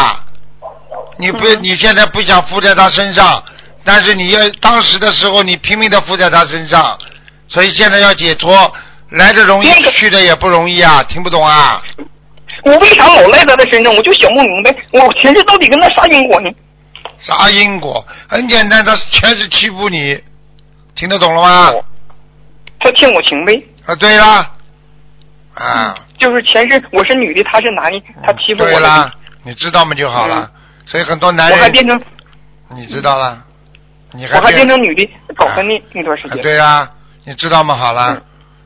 你不，你现在不想附在他身上，但是你要当时的时候你拼命的附在他身上，所以现在要解脱，来的容易，去的也不容易啊！听不懂啊？我为啥老赖在他身上？我就想不明白，我前世到底跟他啥因果呢？啥因果？很简单，他前世欺负你，听得懂了吗？他欠我情呗。啊，对啦，啊，就是前世我是女的，他是男的，他欺负我了。对啦，你知道吗就好了。所以很多男人，我还变成，你知道了，你还我还变成女的搞婚那那段时间。对啦，你知道吗？好了，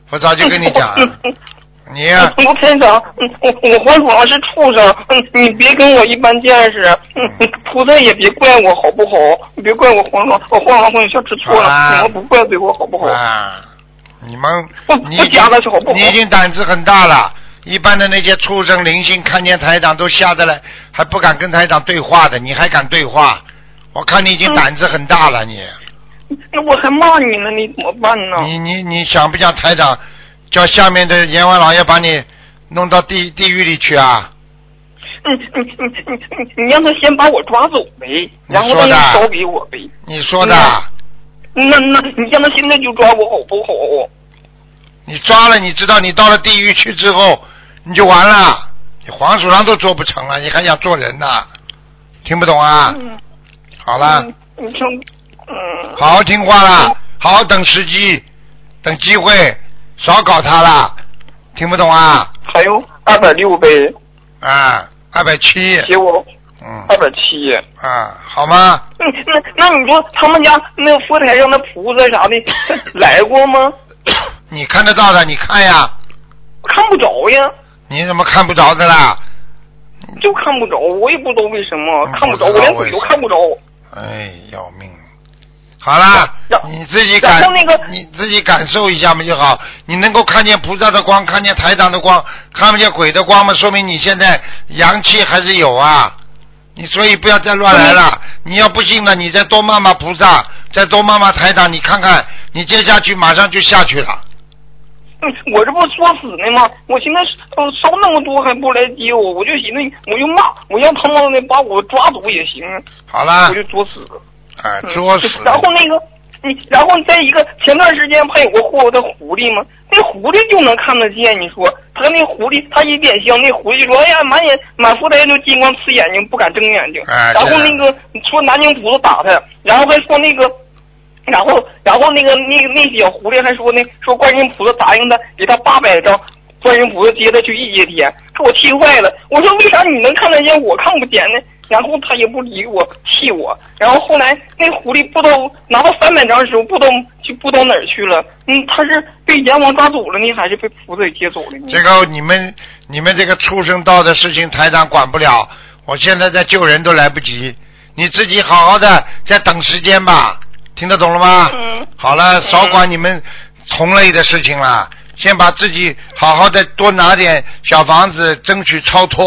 我早就跟你讲了。你呀、卢台长，嗯我我黄闯是畜生，嗯，你别跟我一般见识，嗯，菩萨也别怪我好不好？你别怪我黄闯，我黄闯混小吃错了，啊你们不怪罪我好不好？啊，你们不不你已经讲了好不好你已经胆子很大了。一般的那些畜生灵性看见台长都吓得来，还不敢跟台长对话的，你还敢对话？我看你已经胆子很大了，你。那我还骂你呢，你怎么办呢？你你你想不想台长叫下面的阎王老爷把你弄到地地狱里去啊？你你你你你你让他先把我抓走呗，然后说的他又交给我呗。你说的，那那你让他现在就抓我好不好？你抓了，你知道你到了地狱去之后，你就完了，你黄鼠狼都做不成了，你还想做人呢？听不懂啊？嗯，好了，你听，嗯，好好听话啦，好好等时机，等机会，少搞他了，听不懂啊？还有二百六呗，啊，二百七，写我嗯二百七。啊，好吗？嗯，那那你说他们家那个佛台上的菩萨啥的 来过吗？你看得到的，你看呀，看不着呀，你怎么看不着的啦？就看不着，我也不知道为什么嗯看不着，我连鬼都看不着。哎，要命！好啦，你自己感然后那个你自己感受一下嘛就好。你能够看见菩萨的光，看见台长的光，看不见鬼的光嘛，说明你现在阳气还是有啊。你所以不要再乱来了。你要不信了，你再多骂骂菩萨，再多骂骂台长，你看看，你接下去马上就下去了。嗯，我这不作死呢吗？我现在呃烧那么多还不来接我，我就寻思我就骂，我让他妈的把我抓走也行，好啦我，就作死。哎，嗯作死。然后那个你，然后再一个，前段时间不还有个霍霍的狐狸吗？那狐狸就能看得见，你说他那狐狸，他一点香，那狐狸说：“哎呀，满眼满腹带就金光刺眼睛，不敢睁眼睛。哎然后那个说南京菩萨打他，然后还说那个。然后，然后那个那个那小狐狸还说呢，说观音菩萨答应他给他八百张，观音菩萨接他去一阶天，给我气坏了。我说为啥你能看得见，我看不见呢？然后他也不理我，气我。然后后来那狐狸不知道拿到三百张的时候，不知道就不知道哪儿去了。嗯，他是被阎王抓走了呢，还是被菩萨给接走了呢？这个你们你们这个畜生道的事情，台长管不了。我现在在救人都来不及，你自己好好的再等时间吧，听得懂了吗？嗯好了，少管你们同类的事情了，先把自己好好的多拿点小房子，争取超脱。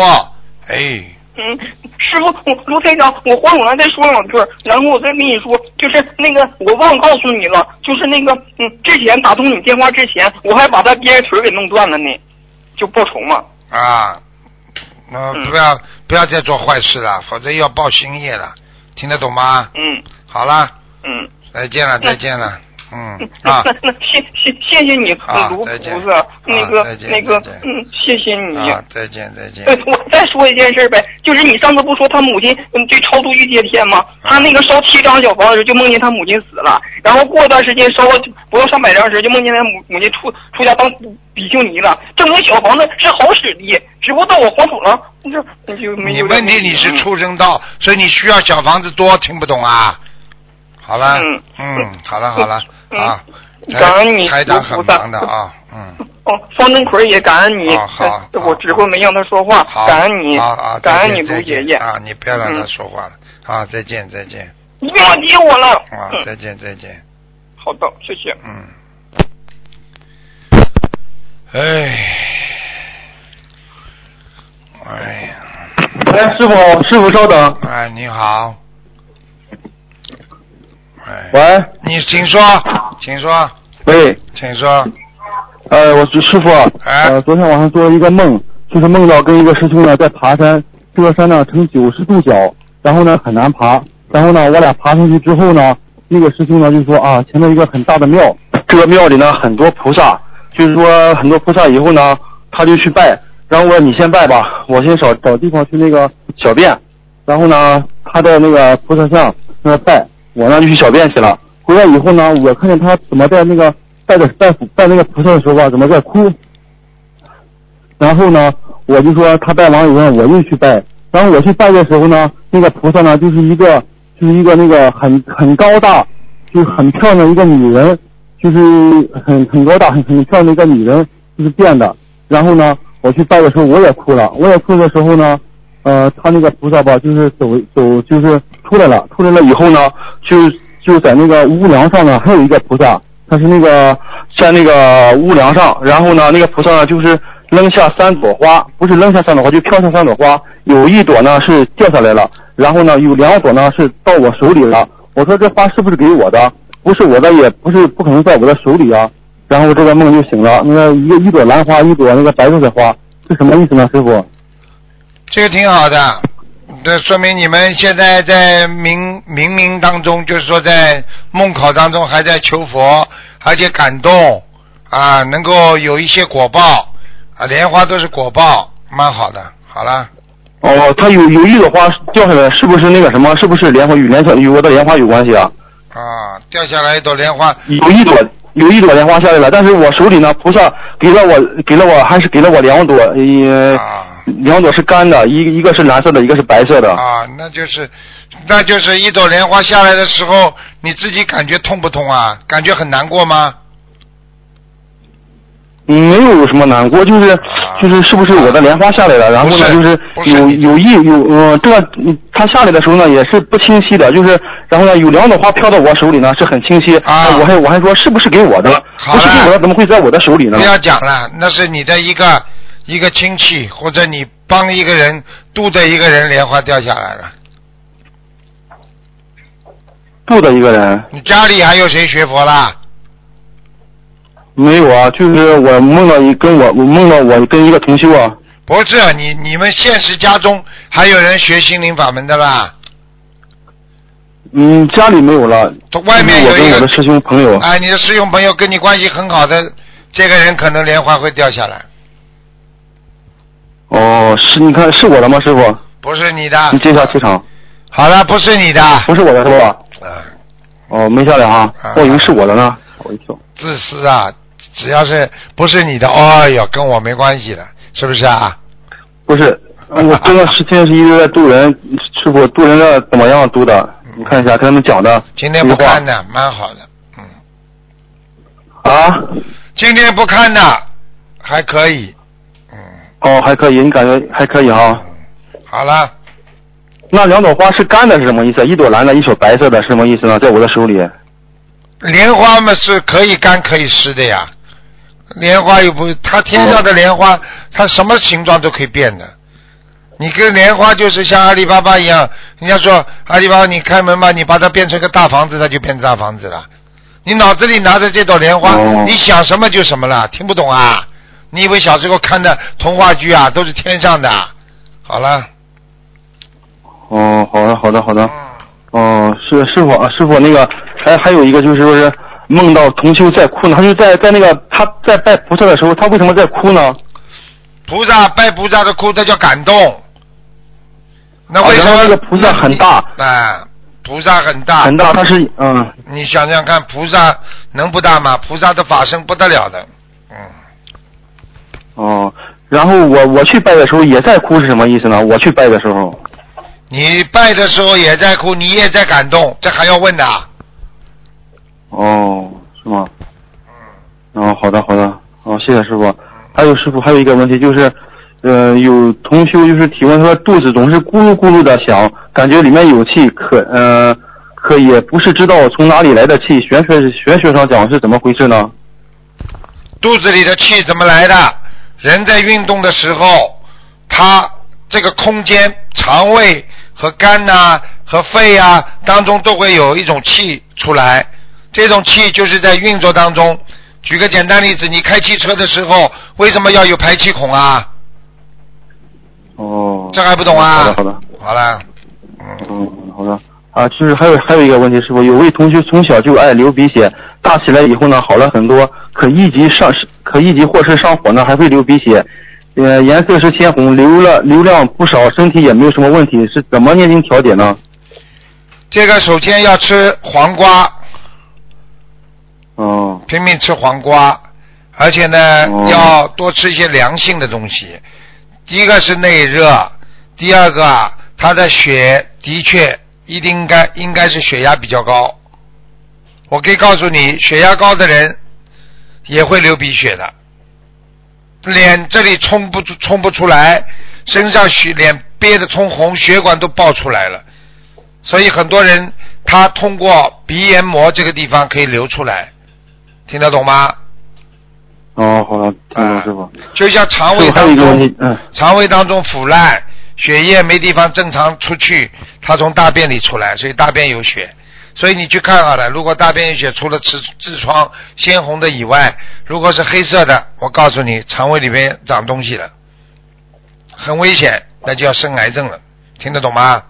哎，嗯，师傅，我卢台长，我黄总再说两句，然后我再跟你说，就是那个我忘告诉你了，就是那个嗯，之前打通你电话之前，我还把他憋腿给弄断了呢，就报仇嘛。啊，那、嗯不要不要再做坏事了，否则要报新业了，听得懂吗？嗯好了，嗯。再见了，再见了，嗯那 啊那那谢谢谢谢你，啊卢菩萨，那个那个嗯，谢谢你。啊，再见再见。呃，我再说一件事呗，就是你上次不说他母亲嗯对超度欲界天吗？他那个烧七张小房子时候就梦见他母亲死了，然后过段时间烧了不到上百张时就梦见他母母亲出出家当比丘尼了，证明小房子是好使的，只不过到我黄土了，这你就没有点问题你是嗯畜生道，所以你需要小房子多，听不懂啊？好了，嗯。嗯，好了好了嗯。啊，感恩你台长很卢菩萨。忙的啊，嗯，哦，方登奎也感恩你，哦好我只会没让他说话，好，感恩你，啊啊，感恩你卢爷爷，啊，你不要让他嗯。说话了啊，再见再见。你别忘记我了。啊，嗯，再见再见，好的，谢谢。嗯，哎，哎呀，哎，师傅，师傅稍等。哎，你好，哎，喂？你请说，请说，喂，请说，呃，我是师傅。哎。呃，昨天晚上做了一个梦，就是梦到跟一个师兄呢在爬山，这个山呢呈九十度角，然后呢很难爬，然后呢我俩爬上去之后呢，那个师兄呢就说啊，前面一个很大的庙，这个庙里呢很多菩萨，就是说很多菩萨以后呢，他就去拜，然后我说你先拜吧，我先找找地方去那个小便，然后呢他在那个菩萨像那拜，我呢就去小便去了。回来以后呢，我看见他怎么在那个拜的拜拜那个菩萨的时候啊，怎么在哭。然后呢，我就说他拜完以后，我又去拜。然后我去拜的时候呢，那个菩萨呢，就是一个就是一个那个很很高大，就是很漂亮一个女人，就是很很高大很很漂亮的一个女人，就是变的。然后呢，我去拜的时候我也哭了，我也哭的时候呢，呃，他那个菩萨吧，就是走走就是出来了，出来了以后呢，就就在那个屋梁上呢，还有一个菩萨，他是那个在那个屋梁上，然后呢，那个菩萨呢就是扔下三朵花，不是扔下三朵花，就飘下三朵花，有一朵呢是掉下来了，然后呢有两朵呢是到我手里了。我说这花是不是给我的？不是我的，也不是不可能在我的手里啊。然后这个梦就醒了，那个一一朵兰花，一朵那个白色的花，是什么意思呢，师傅？这个挺好的，这说明你们现在在冥冥冥当中，就是说在梦考当中还在求佛，而且感动啊，能够有一些果报啊，莲花都是果报，蛮好的。好了，哦，它有有一朵花掉下来，是不是那个什么？是不是莲花与莲花与我的莲花有关系啊？啊，掉下来一朵莲花，有一朵有一朵莲花下来了，但是我手里呢，菩萨给了我给了我还是给了我两朵，呃，两朵是干的，一一个是蓝色的，一个是白色的。啊，那就是，那就是一朵莲花下来的时候，你自己感觉痛不痛啊？感觉很难过吗？嗯，没有什么难过，就是就是是不是我的莲花下来了？然后呢，就是有有意有呃，这个嗯它下来的时候呢也是不清晰的，就是然后呢有两朵花飘到我手里呢是很清晰，啊我还我还说是不是给我的？不是给我的，怎么会在我的手里呢？不要讲了，那是你的一个一个亲戚，或者你帮一个人度的一个人莲花掉下来了。住的一个人你家里还有谁学佛啦？没有啊，就是我梦到一跟我我梦到我跟一个同修啊，不是啊你你们现实家中还有人学心灵法门的啦？嗯，家里没有了，外面有一个我跟我的师兄朋友，啊，你的师兄朋友跟你关系很好的这个人，可能莲花会掉下来，哦，是你看是我的吗，师傅？不是你的。你接一下气场。好了，不是你的。不是我的是吧？啊。哦，没下来啊，我以为是我的呢，我一跳。自私啊！只要是不是你的，哎呦，跟我没关系的，是不是啊？不是，我这段时间是一直在渡人，师傅渡人的怎么样渡的？你看一下，跟他们讲的。今天不看的，蛮好的。嗯啊？今天不看的，还可以。哦，还可以，你感觉还可以哈？好了，那两朵花是干的是什么意思？一朵蓝的，一朵白色的，是什么意思呢？在我的手里。莲花嘛是可以干可以湿的呀，莲花又不，它天上的莲花，它什么形状都可以变的。你跟莲花就是像阿里巴巴一样，人家说阿里巴巴你开门吧，你把它变成个大房子，它就变成大房子了。你脑子里拿着这朵莲花，你想什么就什么了，听不懂啊？你以为小时候看的童话剧啊都是天上的？好了，哦，好的，好的，好的。哦，是师傅啊，师傅那个还还有一个就是说是梦到同修在哭呢，他就在在那个他在拜菩萨的时候，他为什么在哭呢？菩萨拜菩萨的哭，这叫感动。那为什么啊那个菩萨很大？啊，菩萨很大，很大，他是嗯。你想想看，菩萨能不大吗？菩萨的法身不得了的。哦，然后我我去拜的时候也在哭是什么意思呢？我去拜的时候，你拜的时候也在哭，你也在感动，这还要问的啊？哦，是吗？嗯。哦，好的好的，哦，谢谢师傅。还有师傅，还有一个问题就是，呃，有同修就是提问说肚子总是咕噜咕噜的响，感觉里面有气，可呃可也不是知道从哪里来的气，玄学玄学上讲是怎么回事呢？肚子里的气怎么来的？人在运动的时候，他这个空间、肠胃和肝呐、和肺啊当中都会有一种气出来，这种气就是在运作当中。举个简单例子，你开汽车的时候，为什么要有排气孔啊？哦。这还不懂啊？好的好的。好了。嗯，好的。啊，就是还有还有一个问题，师傅，有位同学从小就爱流鼻血，大起来以后呢好了很多，可一级上可一级或是上火呢还会流鼻血，呃颜色是鲜红，流了流量不少，身体也没有什么问题，是怎么念经调节呢？这个首先要吃黄瓜，哦，拼命吃黄瓜，而且呢、要多吃一些凉性的东西。第一个是内热，第二个啊，他的血的确一定应该应该是血压比较高。我可以告诉你，血压高的人也会流鼻血的。脸这里冲不出冲不出来，身上血脸憋得通红，血管都爆出来了，所以很多人他通过鼻炎膜这个地方可以流出来，听得懂吗？哦，好了，听懂师傅。就像肠胃当中肠胃当中腐烂，血液没地方正常出去，它从大便里出来，所以大便有血。所以你去看好了，如果大便有血，除了痔痔疮鲜红的以外，如果是黑色的，我告诉你，肠胃里边长东西了，很危险，那就要生癌症了，听得懂吗？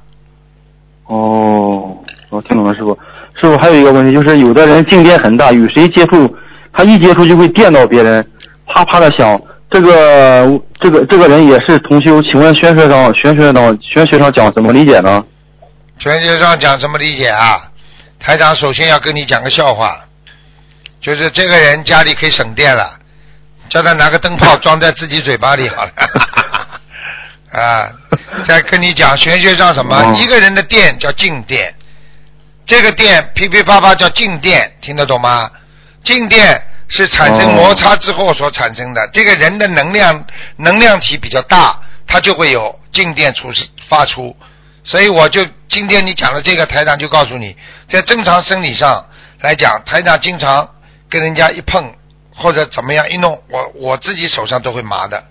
哦，我听懂了，师傅。师傅还有一个问题，就是有的人静电很大，与谁接触，他一接触就会电到别人，啪啪的响。这个这个这个人也是同修，请问玄学上玄学上玄学上讲怎么理解呢？玄学上讲怎么理解啊？台长首先要跟你讲个笑话，就是这个人家里可以省电了，叫他拿个灯泡装在自己嘴巴里好了。啊，再跟你讲玄学上什么？哦一个人的电叫静电，这个电噼噼啪啪叫静电，听得懂吗？静电是产生哦摩擦之后所产生的。这个人的能量能量体比较大，它就会有静电出发出。所以我就今天你讲的这个台长就告诉你，在正常生理上来讲，台长经常跟人家一碰或者怎么样一弄，我我自己手上都会麻的。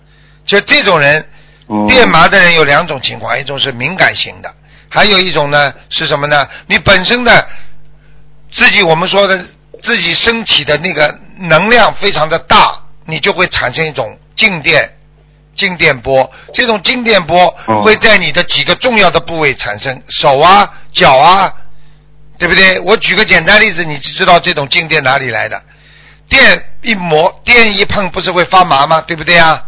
就这种人，哦电麻的人有两种情况，一种是敏感型的，还有一种呢是什么呢？你本身的自己我们说的自己身体的那个能量非常的大，你就会产生一种静电。静电波，这种静电波哦会在你的几个重要的部位产生，手啊、脚啊，对不对？我举个简单例子，你就知道这种静电哪里来的。电一磨，电一碰，不是会发麻吗？对不对啊？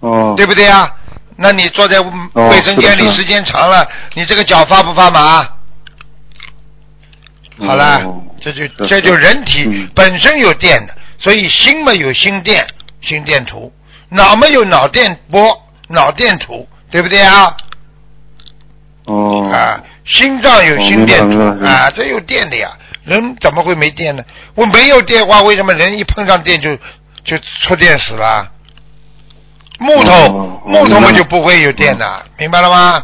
哦对不对啊？那你坐在哦卫生间里时间长了，你这个脚发不发麻？好了，哦这就这就人体本身有电的，所以心嘛有心电，心电图；脑没有脑电波，脑电图，对不对啊？哦啊，心脏有心电图啊，这有电的呀。人怎么会没电呢？我没有电的话，为什么人一碰上电就就触电死了？木头、哦木头嘛就不会有电的，明白了吗？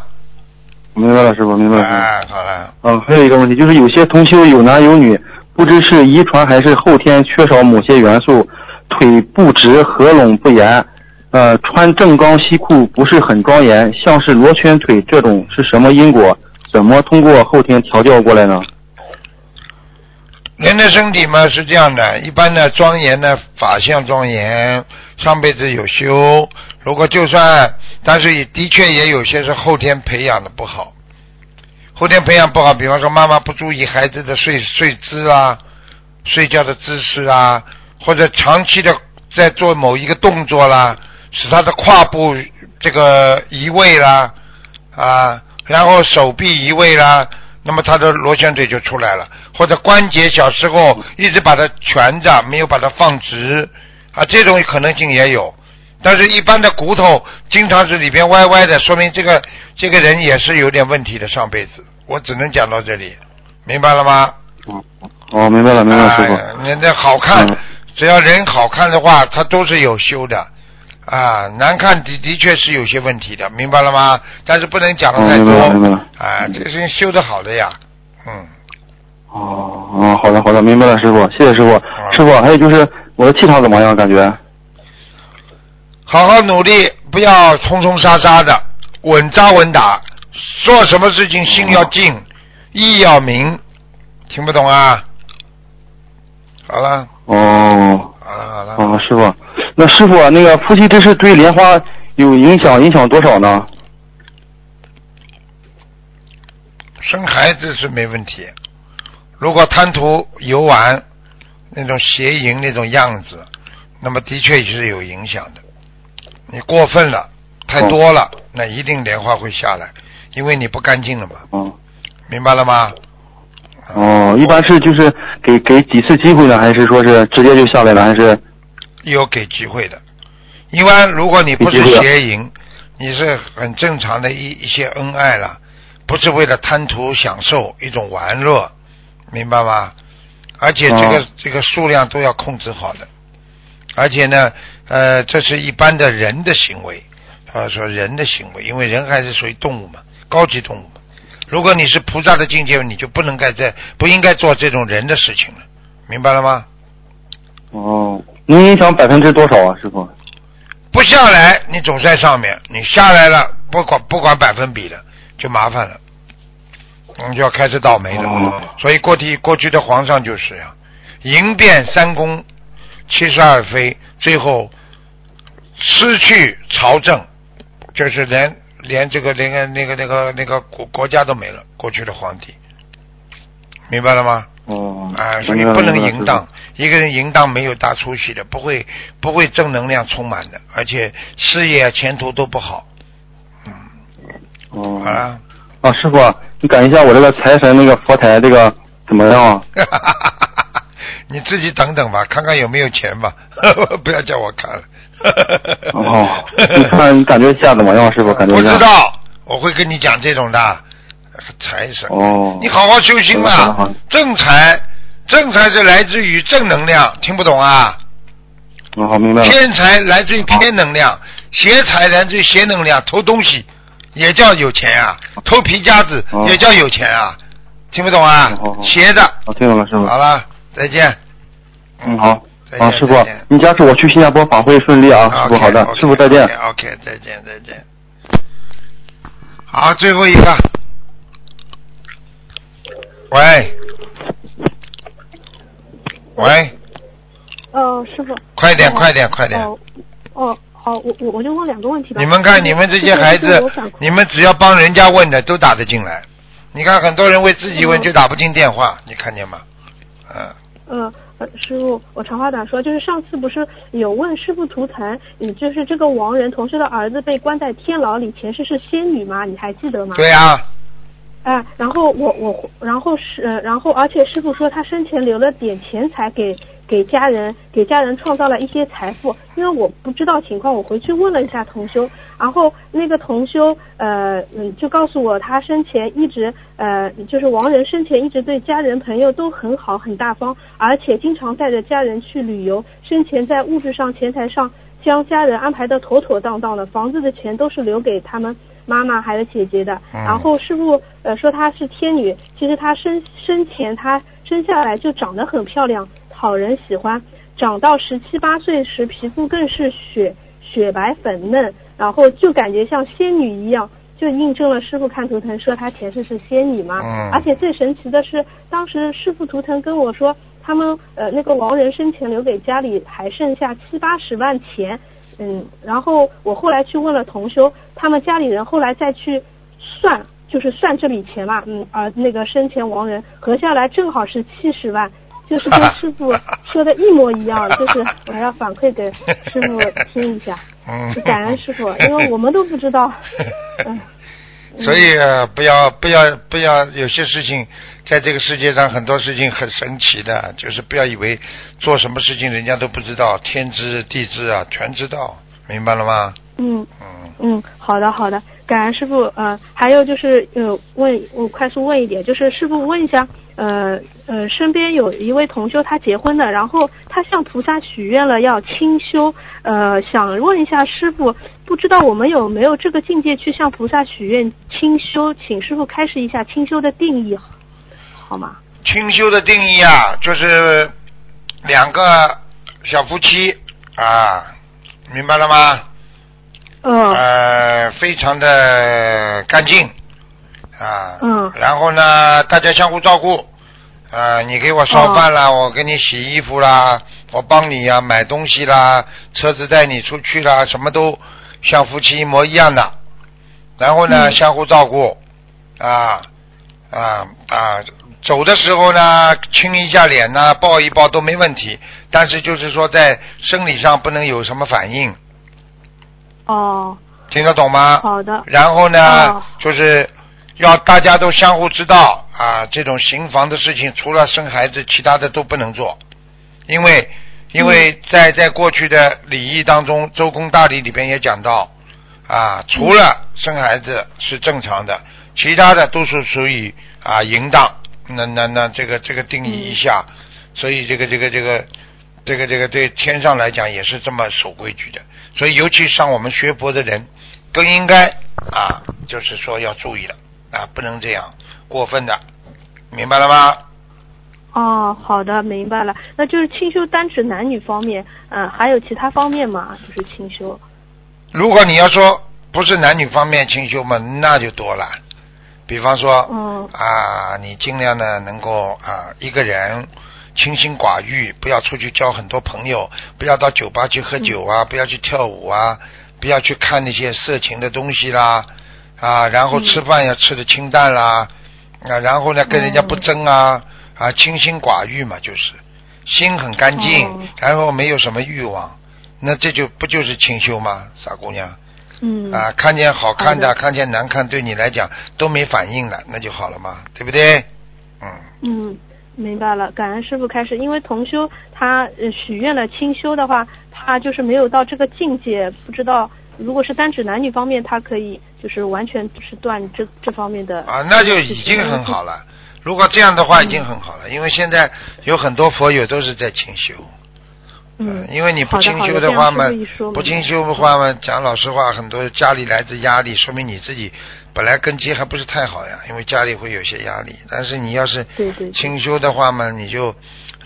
明白了，师傅，明白了。师傅啊，好了，嗯，还有一个问题，就是有些同修有男有女，不知是遗传还是后天缺少某些元素，腿不直，合拢不严，呃，穿正装西裤不是很庄严，像是罗圈腿这种是什么因果？怎么通过后天调教过来呢？人的身体嘛是这样的，一般的庄严呢，法相庄严，上辈子有修。如果就算，但是也的确也有些是后天培养的不好，后天培养不好，比方说妈妈不注意孩子的睡睡姿啊，睡觉的姿势啊，或者长期的在做某一个动作啦，使他的胯部这个移位啦，啊，然后手臂移位啦，那么他的螺旋腿就出来了，或者关节小时候一直把它蜷着，没有把它放直，啊，这种可能性也有。但是，一般的骨头经常是里边歪歪的，说明这个这个人也是有点问题的。上辈子，我只能讲到这里，明白了吗？嗯哦，明白了，明白了，师傅。哎，人家好看，嗯只要人好看的话，他都是有修的。啊，难看的的确是有些问题的，明白了吗？但是不能讲的太多。啊，这个事情修的好的呀，嗯。哦，哦，好的，好的，明白了，师傅，谢谢师傅。啊师傅，还有就是我的气场怎么样？感觉？好好努力，不要冲冲杀杀的，稳扎稳打。做什么事情心要静，意要明。听不懂啊？好了，哦，好了，好了。啊，师傅，那师傅那个夫妻之事对莲花有影响，影响多少呢？生孩子是没问题，如果贪图游玩那种邪淫那种样子，那么的确是有影响的。你过分了，太多了，那一定莲花会下来，因为你不干净了嘛。嗯明白了吗？哦，一般是就是给给几次机会呢，还是说是直接就下来了，还是？有给机会的，一般如果你不是邪淫，你是很正常的一一些恩爱了，不是为了贪图享受一种玩乐，明白吗？而且这个、哦这个数量都要控制好的，而且呢，呃，这是一般的人的行为，啊，说人的行为，因为人还是属于动物嘛，高级动物嘛。如果你是菩萨的境界，你就不能该在不应该做这种人的事情了，明白了吗？哦，您影响百分之多少啊，师傅？不下来，你总在上面；你下来了，不管不管百分比了，就麻烦了，你就要开始倒霉了。所以过去过去的皇上就是呀，迎变三公，七十二妃，最后失去朝政，就是连连这个连个那个那个那个国国家都没了。过去的皇帝，明白了吗？哦，啊，所以不能淫荡，一个人淫荡没有大出息的，不会不会正能量充满的，而且事业前途都不好。嗯哦，好了，啊，师傅，你感应一下我这个财神那个佛台这个怎么样啊？你自己等等吧，看看有没有钱吧，不要叫我看了。哦，你看你感觉一下怎么样，师傅？感觉不知道，我会跟你讲这种的财神。哦，你好好修心好好嘛，正财，正财是来自于正能量，听不懂啊？哦，好明白了。偏财来自于偏能量，邪财来自于邪能量，偷东西也叫有钱啊，偷皮夹子哦也叫有钱啊，听不懂啊？邪的。我听懂了，师傅。好了，再见。嗯，好。啊，师傅，你加持我去新加坡法会顺利啊，师傅。好的，师傅再见。OK，再见再见。好，最后一个。喂，喂，呃，师傅。快点哦快点快点哦，哦，好，我我我就问两个问题吧。你们看你们这些孩子你们只要帮人家问的都打得进来。你看很多人为自己问就打不进电话，你看见吗？嗯，呃，呃师傅，我长话短说，就是上次不是有问师傅图腾，你就是这个王仁同事的儿子被关在天牢里，前世是仙女吗？你还记得吗？对呀、哎，然后我我然后是呃，然后而且师傅说他生前留了点钱财给给家人，给家人创造了一些财富。因为我不知道情况，我回去问了一下同修，然后那个同修呃嗯就告诉我，他生前一直呃就是亡人生前一直对家人朋友都很好很大方，而且经常带着家人去旅游，生前在物质上钱财上将家人安排的妥妥当当的，房子的钱都是留给他们妈妈还有姐姐的。嗯然后师傅呃说她是天女，其实她生生前她生下来就长得很漂亮，讨人喜欢。长到十七八岁时，皮肤更是雪雪白粉嫩，然后就感觉像仙女一样，就印证了师傅看图腾说她前世是仙女嘛。嗯而且最神奇的是，当时师傅图腾跟我说，他们呃那个亡人生前留给家里还剩下七八十万钱，嗯，然后我后来去问了同修，他们家里人后来再去算，就是算这笔钱嘛，嗯，呃那个生前亡人合下来正好是七十万，就是跟师傅说的一模一样，就是我还要反馈给师傅听一下，嗯，感恩师傅，因为我们都不知道，嗯，所以、呃不要不要不要，有些事情在这个世界上很多事情很神奇的，就是不要以为做什么事情人家都不知道，天知地知啊，全知道，明白了吗？嗯嗯，好的好的，感恩师傅。呃，还有就是呃，问我快速问一点，就是师傅问一下，呃呃，身边有一位同修他结婚的，然后他向菩萨许愿了要清修，呃，想问一下师傅，不知道我们有没有这个境界去向菩萨许愿清修，请师傅开示一下清修的定义，好吗？清修的定义啊，就是两个小夫妻啊，明白了吗？嗯。呃，非常的干净啊。嗯。然后呢，大家相互照顾。啊，你给我烧饭啦，我给你洗衣服啦，我帮你呀、买东西啦，车子带你出去啦，什么都像夫妻一模一样的。然后呢，嗯相互照顾，啊啊啊，走的时候呢，亲一下脸呐、抱一抱都没问题。但是就是说，在生理上不能有什么反应，哦，听得懂吗？好的。然后呢，哦就是要大家都相互知道啊，这种行房的事情，除了生孩子，其他的都不能做，因为因为在在过去的礼仪当中，周公大礼里边也讲到啊，除了生孩子是正常的，其他的都是属于啊淫荡。那那那这个这个定义一下，所以这个这个这个这个这个对天上来讲也是这么守规矩的，所以尤其像我们学佛的人，更应该啊，就是说要注意了啊，不能这样过分的，明白了吗？哦，好的，明白了。那就是清修单指男女方面，嗯、还有其他方面吗？就是清修。如果你要说不是男女方面清修嘛，那就多了。比方说，嗯啊，你尽量呢能够啊一个人清心寡欲，不要出去交很多朋友，不要到酒吧去喝酒啊，不要去跳舞啊，不要去看那些色情的东西啦，啊，然后吃饭要吃的清淡啦，啊，然后呢跟人家不争啊，啊，清心寡欲嘛，就是心很干净，然后没有什么欲望，那这就不就是清修吗？傻姑娘。嗯啊，看见好看的，的看见难看，对你来讲都没反应了，那就好了嘛，对不对？嗯，嗯，明白了，感恩师傅开始。因为同修他呃许愿了清修的话，他就是没有到这个境界，不知道如果是单指男女方面，他可以就是完全是断这这方面的啊，那就已经很好了。如果这样的话，已经很好了，因为现在有很多佛友都是在清修。嗯，因为你不清修的话嘛不清修的话嘛，讲老实话，很多家里来自压力，说明你自己本来根基还不是太好呀，因为家里会有些压力。但是你要是清修的话嘛，你就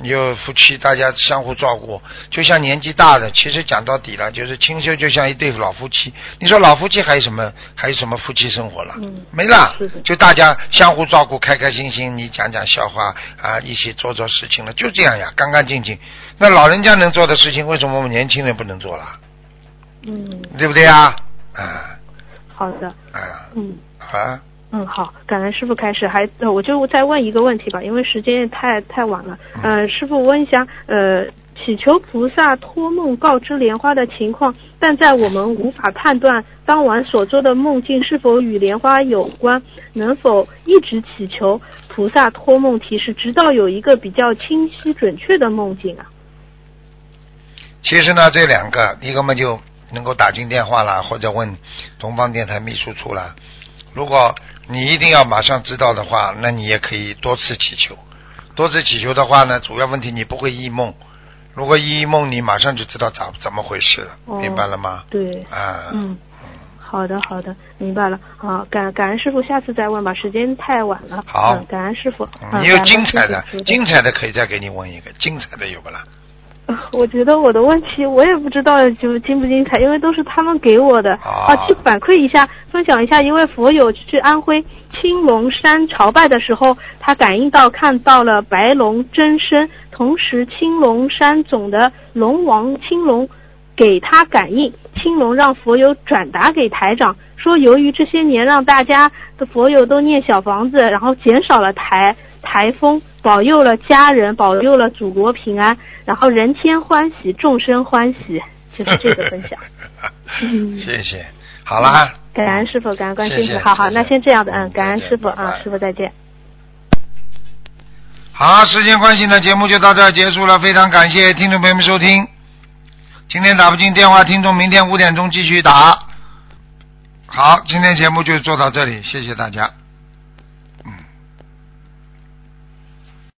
你就夫妻大家相互照顾，就像年纪大的，其实讲到底了，就是清修就像一对老夫妻。你说老夫妻还有什么还有什么夫妻生活了？嗯没了，就大家相互照顾，开开心心，你讲讲笑话啊，一起做做事情了，就这样呀，干干净净。那老人家能做的事情，为什么我们年轻人不能做了？嗯，对不对呀？啊好的，啊嗯。啊！嗯，好，感恩师傅开始，还呃，我就再问一个问题吧，因为时间也太太晚了。呃，师傅问一下，呃，祈求菩萨托梦告知莲花的情况，但在我们无法判断当晚所做的梦境是否与莲花有关，能否一直祈求菩萨托梦提示，直到有一个比较清晰准确的梦境啊？其实呢，这两个，一个嘛就能够打进电话啦，或者问东方电台秘书处啦。如果你一定要马上知道的话，那你也可以多次祈求。多次祈求的话呢，主要问题你不会忆梦。如果忆梦，你马上就知道咋怎么回事了，哦明白了吗？对，啊，嗯，好的好的，明白了好，感感恩师傅，下次再问吧，时间太晚了。好嗯，感恩师傅。嗯你有精彩的，精彩的可以再给你问一个，精彩的有不啦？我觉得我的问题我也不知道就精不精彩，因为都是他们给我的。啊去反馈一下，分享一下，一位佛友去安徽青龙山朝拜的时候，他感应到看到了白龙真身，同时青龙山总的龙王青龙给他感应，青龙让佛友转达给台长，说由于这些年让大家的佛友都念小房子，然后减少了台台风，保佑了家人，保佑了祖国平安，然后人天欢喜，众生欢喜，就是这个分享。嗯谢谢，好啦，感恩师傅，感恩观世音谢谢菩萨。好好，那先这样的，嗯，感恩师傅啊，师傅再见。好，时间关系呢，节目就到这儿结束了。非常感谢听众朋友们收听。今天打不进电话，听众明天五点钟继续打。好，今天节目就做到这里，谢谢大家。